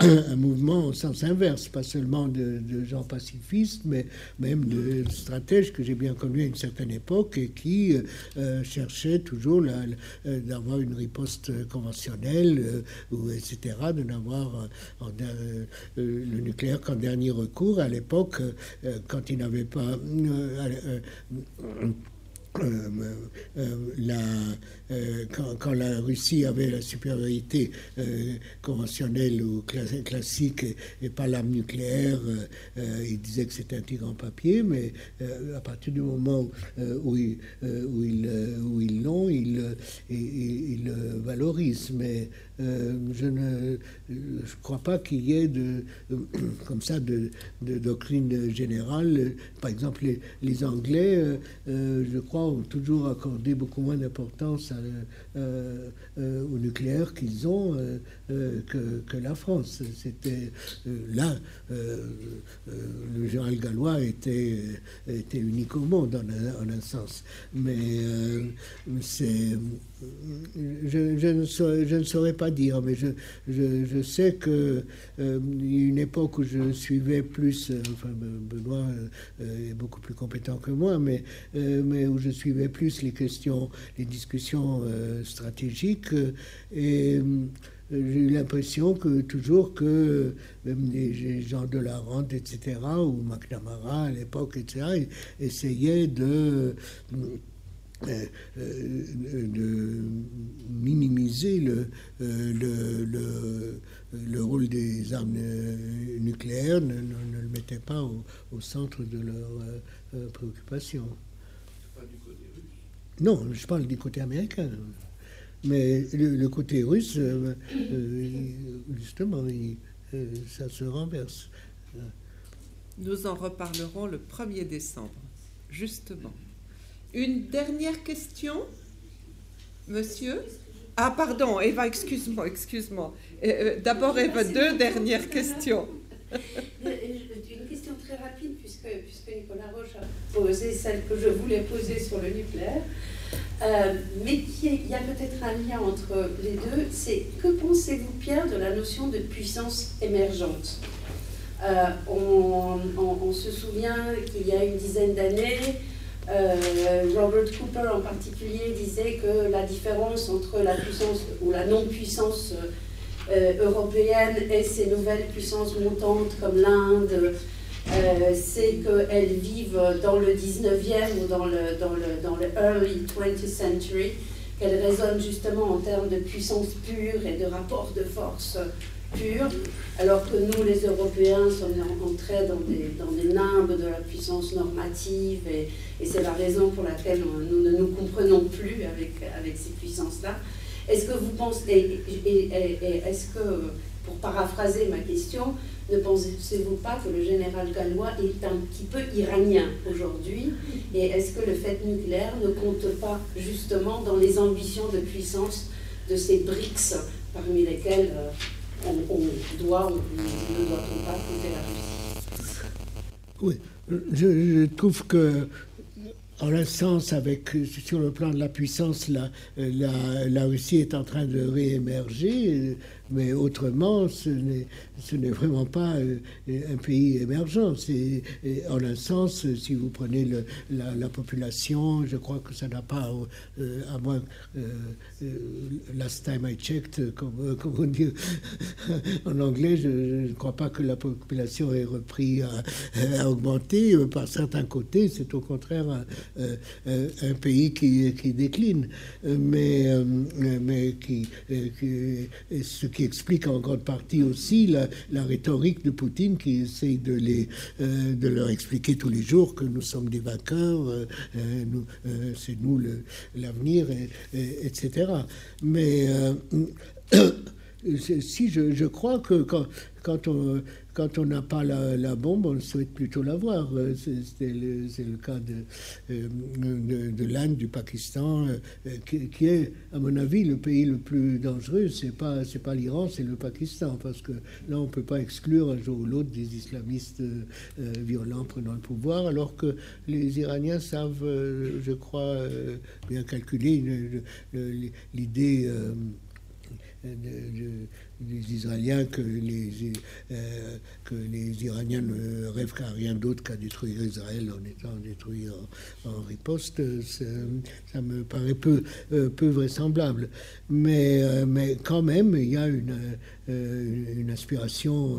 un mouvement au sens inverse, pas seulement de, gens pacifistes, mais même de stratèges que j'ai bien connus à une certaine époque et qui euh, cherchaient toujours euh, d'avoir une riposte conventionnelle, euh, ou, etc., de n'avoir le nucléaire qu'en dernier recours. À l'époque, quand il n'avait pas euh, euh, la, euh, quand, la Russie avait la supériorité conventionnelle ou classique et, pas l'arme nucléaire, il disait que c'était un tigre en papier, mais à partir du moment où, ils, l'ont, ils, le valorisent. Mais je ne crois pas qu'il y ait de, comme ça de, doctrine générale. Par exemple, les, les Anglais, je crois, ont toujours accordé beaucoup moins d'importance euh, euh, au nucléaire qu'ils ont euh, que, la France. C'était là, le général gallois était, était unique au monde en un, sens. Mais c'est je, ne saurais, pas dire, mais je, je sais que une époque où je suivais plus, enfin Benoît est beaucoup plus compétent que moi, mais, mais où je suivais plus les questions, les discussions euh, stratégiques. Euh, et euh, j'ai eu l'impression que toujours que même les gens de la rente, etc., ou McNamara à l'époque, etc., essayaient de minimiser le, le, le, le, rôle des armes nucléaires, ne, ne, le mettaient pas au, au centre de leurs préoccupations. Non, je parle du côté américain. Mais le, côté russe, euh, euh, justement, euh, ça se renverse. Nous en reparlerons le 1er décembre, justement. Une dernière question, monsieur? Ah, pardon, Eva, excuse-moi, excuse-moi. D'abord, Eva, deux dernières questions. *laughs* Une question très rapide, puisque, puisque Nicolas Roche a posé celle que je voulais poser sur le nucléaire. Euh, mais il y a peut-être un lien entre les deux. C'est que pensez-vous, Pierre, de la notion de puissance émergente? Euh, on, se souvient qu'il y a une dizaine d'années, euh, Robert Cooper en particulier disait que la différence entre la puissance ou la non-puissance européenne et ces nouvelles puissances montantes comme l'Inde, euh, c'est qu'elles vivent dans le 19e ou dans le, dans le, dans le early 20th century, qu'elles résonnent justement en termes de puissance pure et de rapport de force pure, alors que nous, les Européens, sommes entrés dans des, dans des nimbes de la puissance normative, et, et c'est la raison pour laquelle nous ne nous comprenons plus avec, avec ces puissances-là. Est-ce que vous pensez, et, est-ce que, pour paraphraser ma question, ne pensez-vous pas que le général gallois est un petit peu iranien aujourd'hui? Et est-ce que le fait nucléaire ne compte pas justement dans les ambitions de puissance de ces BRICS, parmi lesquels euh, on, doit ou ne doit-on pas compter la Russie Oui, je, trouve que en un avec, sur le plan de la puissance, la, la Russie est en train de réémerger. Mais autrement, ce n'est vraiment pas euh, un pays émergent. C'est en un sens, si vous prenez la, population, je crois que ça n'a pas, euh, à moins euh, last time I checked, comme, on dit *laughs* en anglais, je ne crois pas que la population ait repris à, augmenter. Par certains côtés, c'est au contraire un, pays qui, décline, mais, mais qui, qui ce qui explique en grande partie aussi la, rhétorique de Poutine qui essaye de, les, euh, leur expliquer tous les jours que nous sommes des vainqueurs, euh, euh, c'est nous l'avenir, etc. Mais *coughs* si je, crois que quand on, quand on n'a pas la, bombe, on souhaite plutôt l'avoir. Euh, c'est le, cas euh, de, de, l'Inde, du Pakistan, euh, qui, est, à mon avis, le pays le plus dangereux. C'est pas c'est pas l'Iran, c'est le Pakistan, parce que là, on peut pas exclure un jour ou l'autre des islamistes violents prenant le pouvoir, alors que les Iraniens savent, je crois, bien calculer l'idée des Israéliens que les, euh, que les Iraniens ne rêvent qu'à rien d'autre qu'à détruire Israël en étant détruit en, riposte, ça, me paraît peu, euh, peu vraisemblable. Mais, euh, mais quand même, il y a une, une aspiration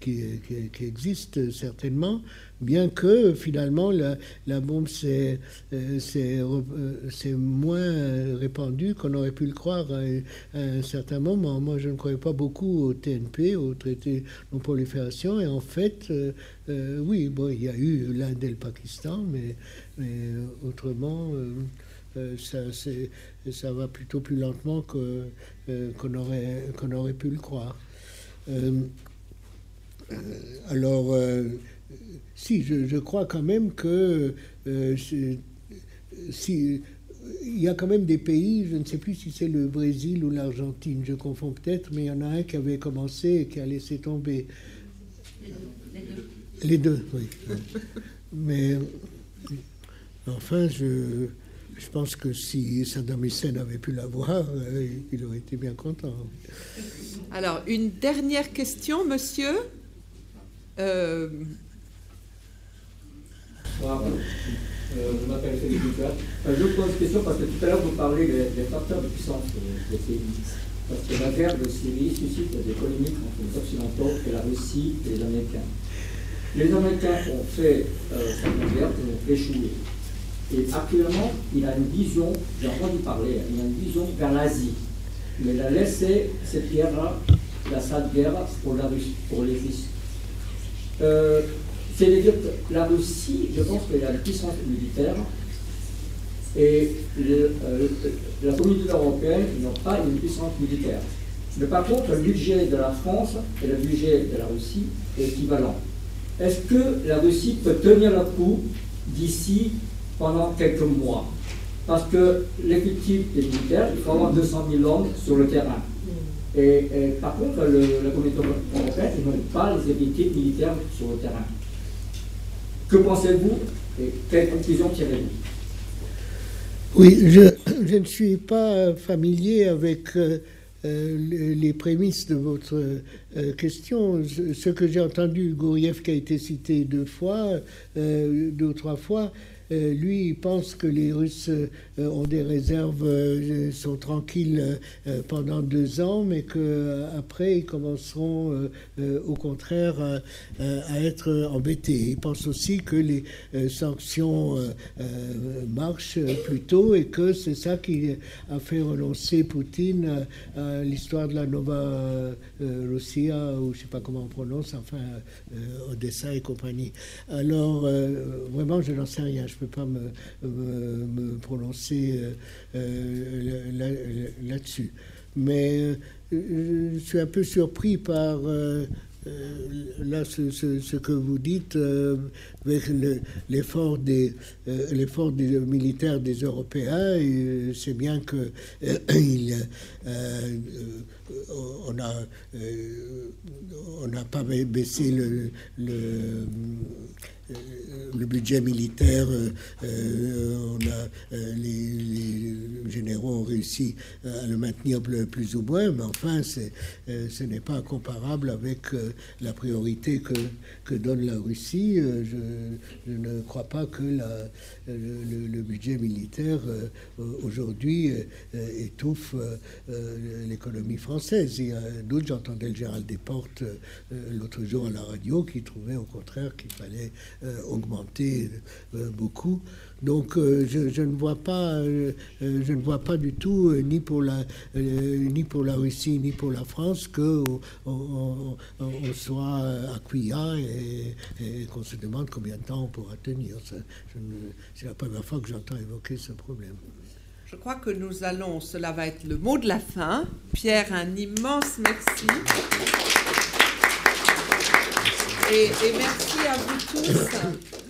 qui, qui, existe certainement bien que finalement la, bombe c'est moins répandu qu'on aurait pu le croire à, un certain moment. Moi, je ne croyais pas beaucoup au TNP, au traité non prolifération, et en fait, euh, euh, oui, bon, il y a eu l'Inde et le Pakistan, mais, autrement, euh, ça, ça va plutôt plus lentement qu'on aurait, qu'on aurait pu le croire. Alors, si, je, crois quand même que euh, si, il y a quand même des pays, je ne sais plus si c'est le Brésil ou l'Argentine, je confonds peut-être, mais il y en a un qui avait commencé et qui a laissé tomber. Les deux, oui. Mais enfin, je, je pense que si Saddam Hussein avait pu l'avoir, euh, il aurait été bien content. Alors, une dernière question, monsieur. Euh, euh, je m'appelle Félix je pose une question parce que tout à l'heure vous parlez des, facteurs de puissance des pays. Parce que la guerre de Syrie suscite des polémiques entre les Occidentaux et la Russie et les Américains. Les Américains ont fait euh, cette guerre, ils ont échoué. Et actuellement, il a une vision, j'ai entendu parler, il a une vision vers l'Asie. Mais il a laissé cette guerre-là, la sale guerre, pour, la Russie, pour les Russes. Euh, c'est-à-dire que la Russie, je pense qu'il y a une puissance militaire et euh, la communauté européenne n'a pas une puissance militaire. Mais par contre, le budget de la France et le budget de la Russie est équivalent. Est-ce que la Russie peut tenir le coup d'ici pendant quelques mois Parce que l'effectif des militaires, il faut avoir 200 000 hommes sur le terrain. Et, par contre, la communauté européenne, ils n'ont pas les effectifs militaires sur le terrain. Que pensez-vous et quelles conclusions tirez-vous? Oui, je, ne suis pas familier avec euh, euh, les prémices de votre euh, question. Ce que j'ai entendu, Gouriev qui a été cité deux fois, deux ou trois fois, lui, il pense que les Russes ont des réserves, sont tranquilles pendant deux ans, mais qu'après, ils commenceront au contraire à être embêtés. Ils pensent aussi que les sanctions marchent plutôt et que c'est ça qui a fait renoncer Poutine à, l'histoire de la Nova Russia, ou je ne sais pas comment on prononce, enfin Odessa et compagnie. Alors, vraiment, je n'en sais rien. Je ne peux pas me, prononcer là-dessus. Mais je suis un peu surpris par là, ce, que vous dites, avec l'effort des, l'effort des militaires des Européens, c'est bien que *coughs* il, on a, on n'a pas baissé le, le le budget militaire, euh, euh, on a, euh, les, généraux ont réussi à le maintenir plus ou moins, mais enfin, ce n'est pas comparable avec la priorité que donne la Russie. Je, ne crois pas que la, le, budget militaire aujourd'hui étouffe l'économie française. A d'autres, j'entendais le Gérald Desportes l'autre jour à la radio, qui trouvait au contraire qu'il fallait euh, augmenté euh, beaucoup. Donc euh, je, ne vois pas, je ne vois pas du tout ni pour la ni pour la Russie ni pour la France que on, soit à et, et qu'on se demande combien de temps on pourra tenir. C'est la première fois que j'entends évoquer ce problème. Je crois que nous allons, cela va être le mot de la fin. Pierre, un immense merci. Et, merci à vous tous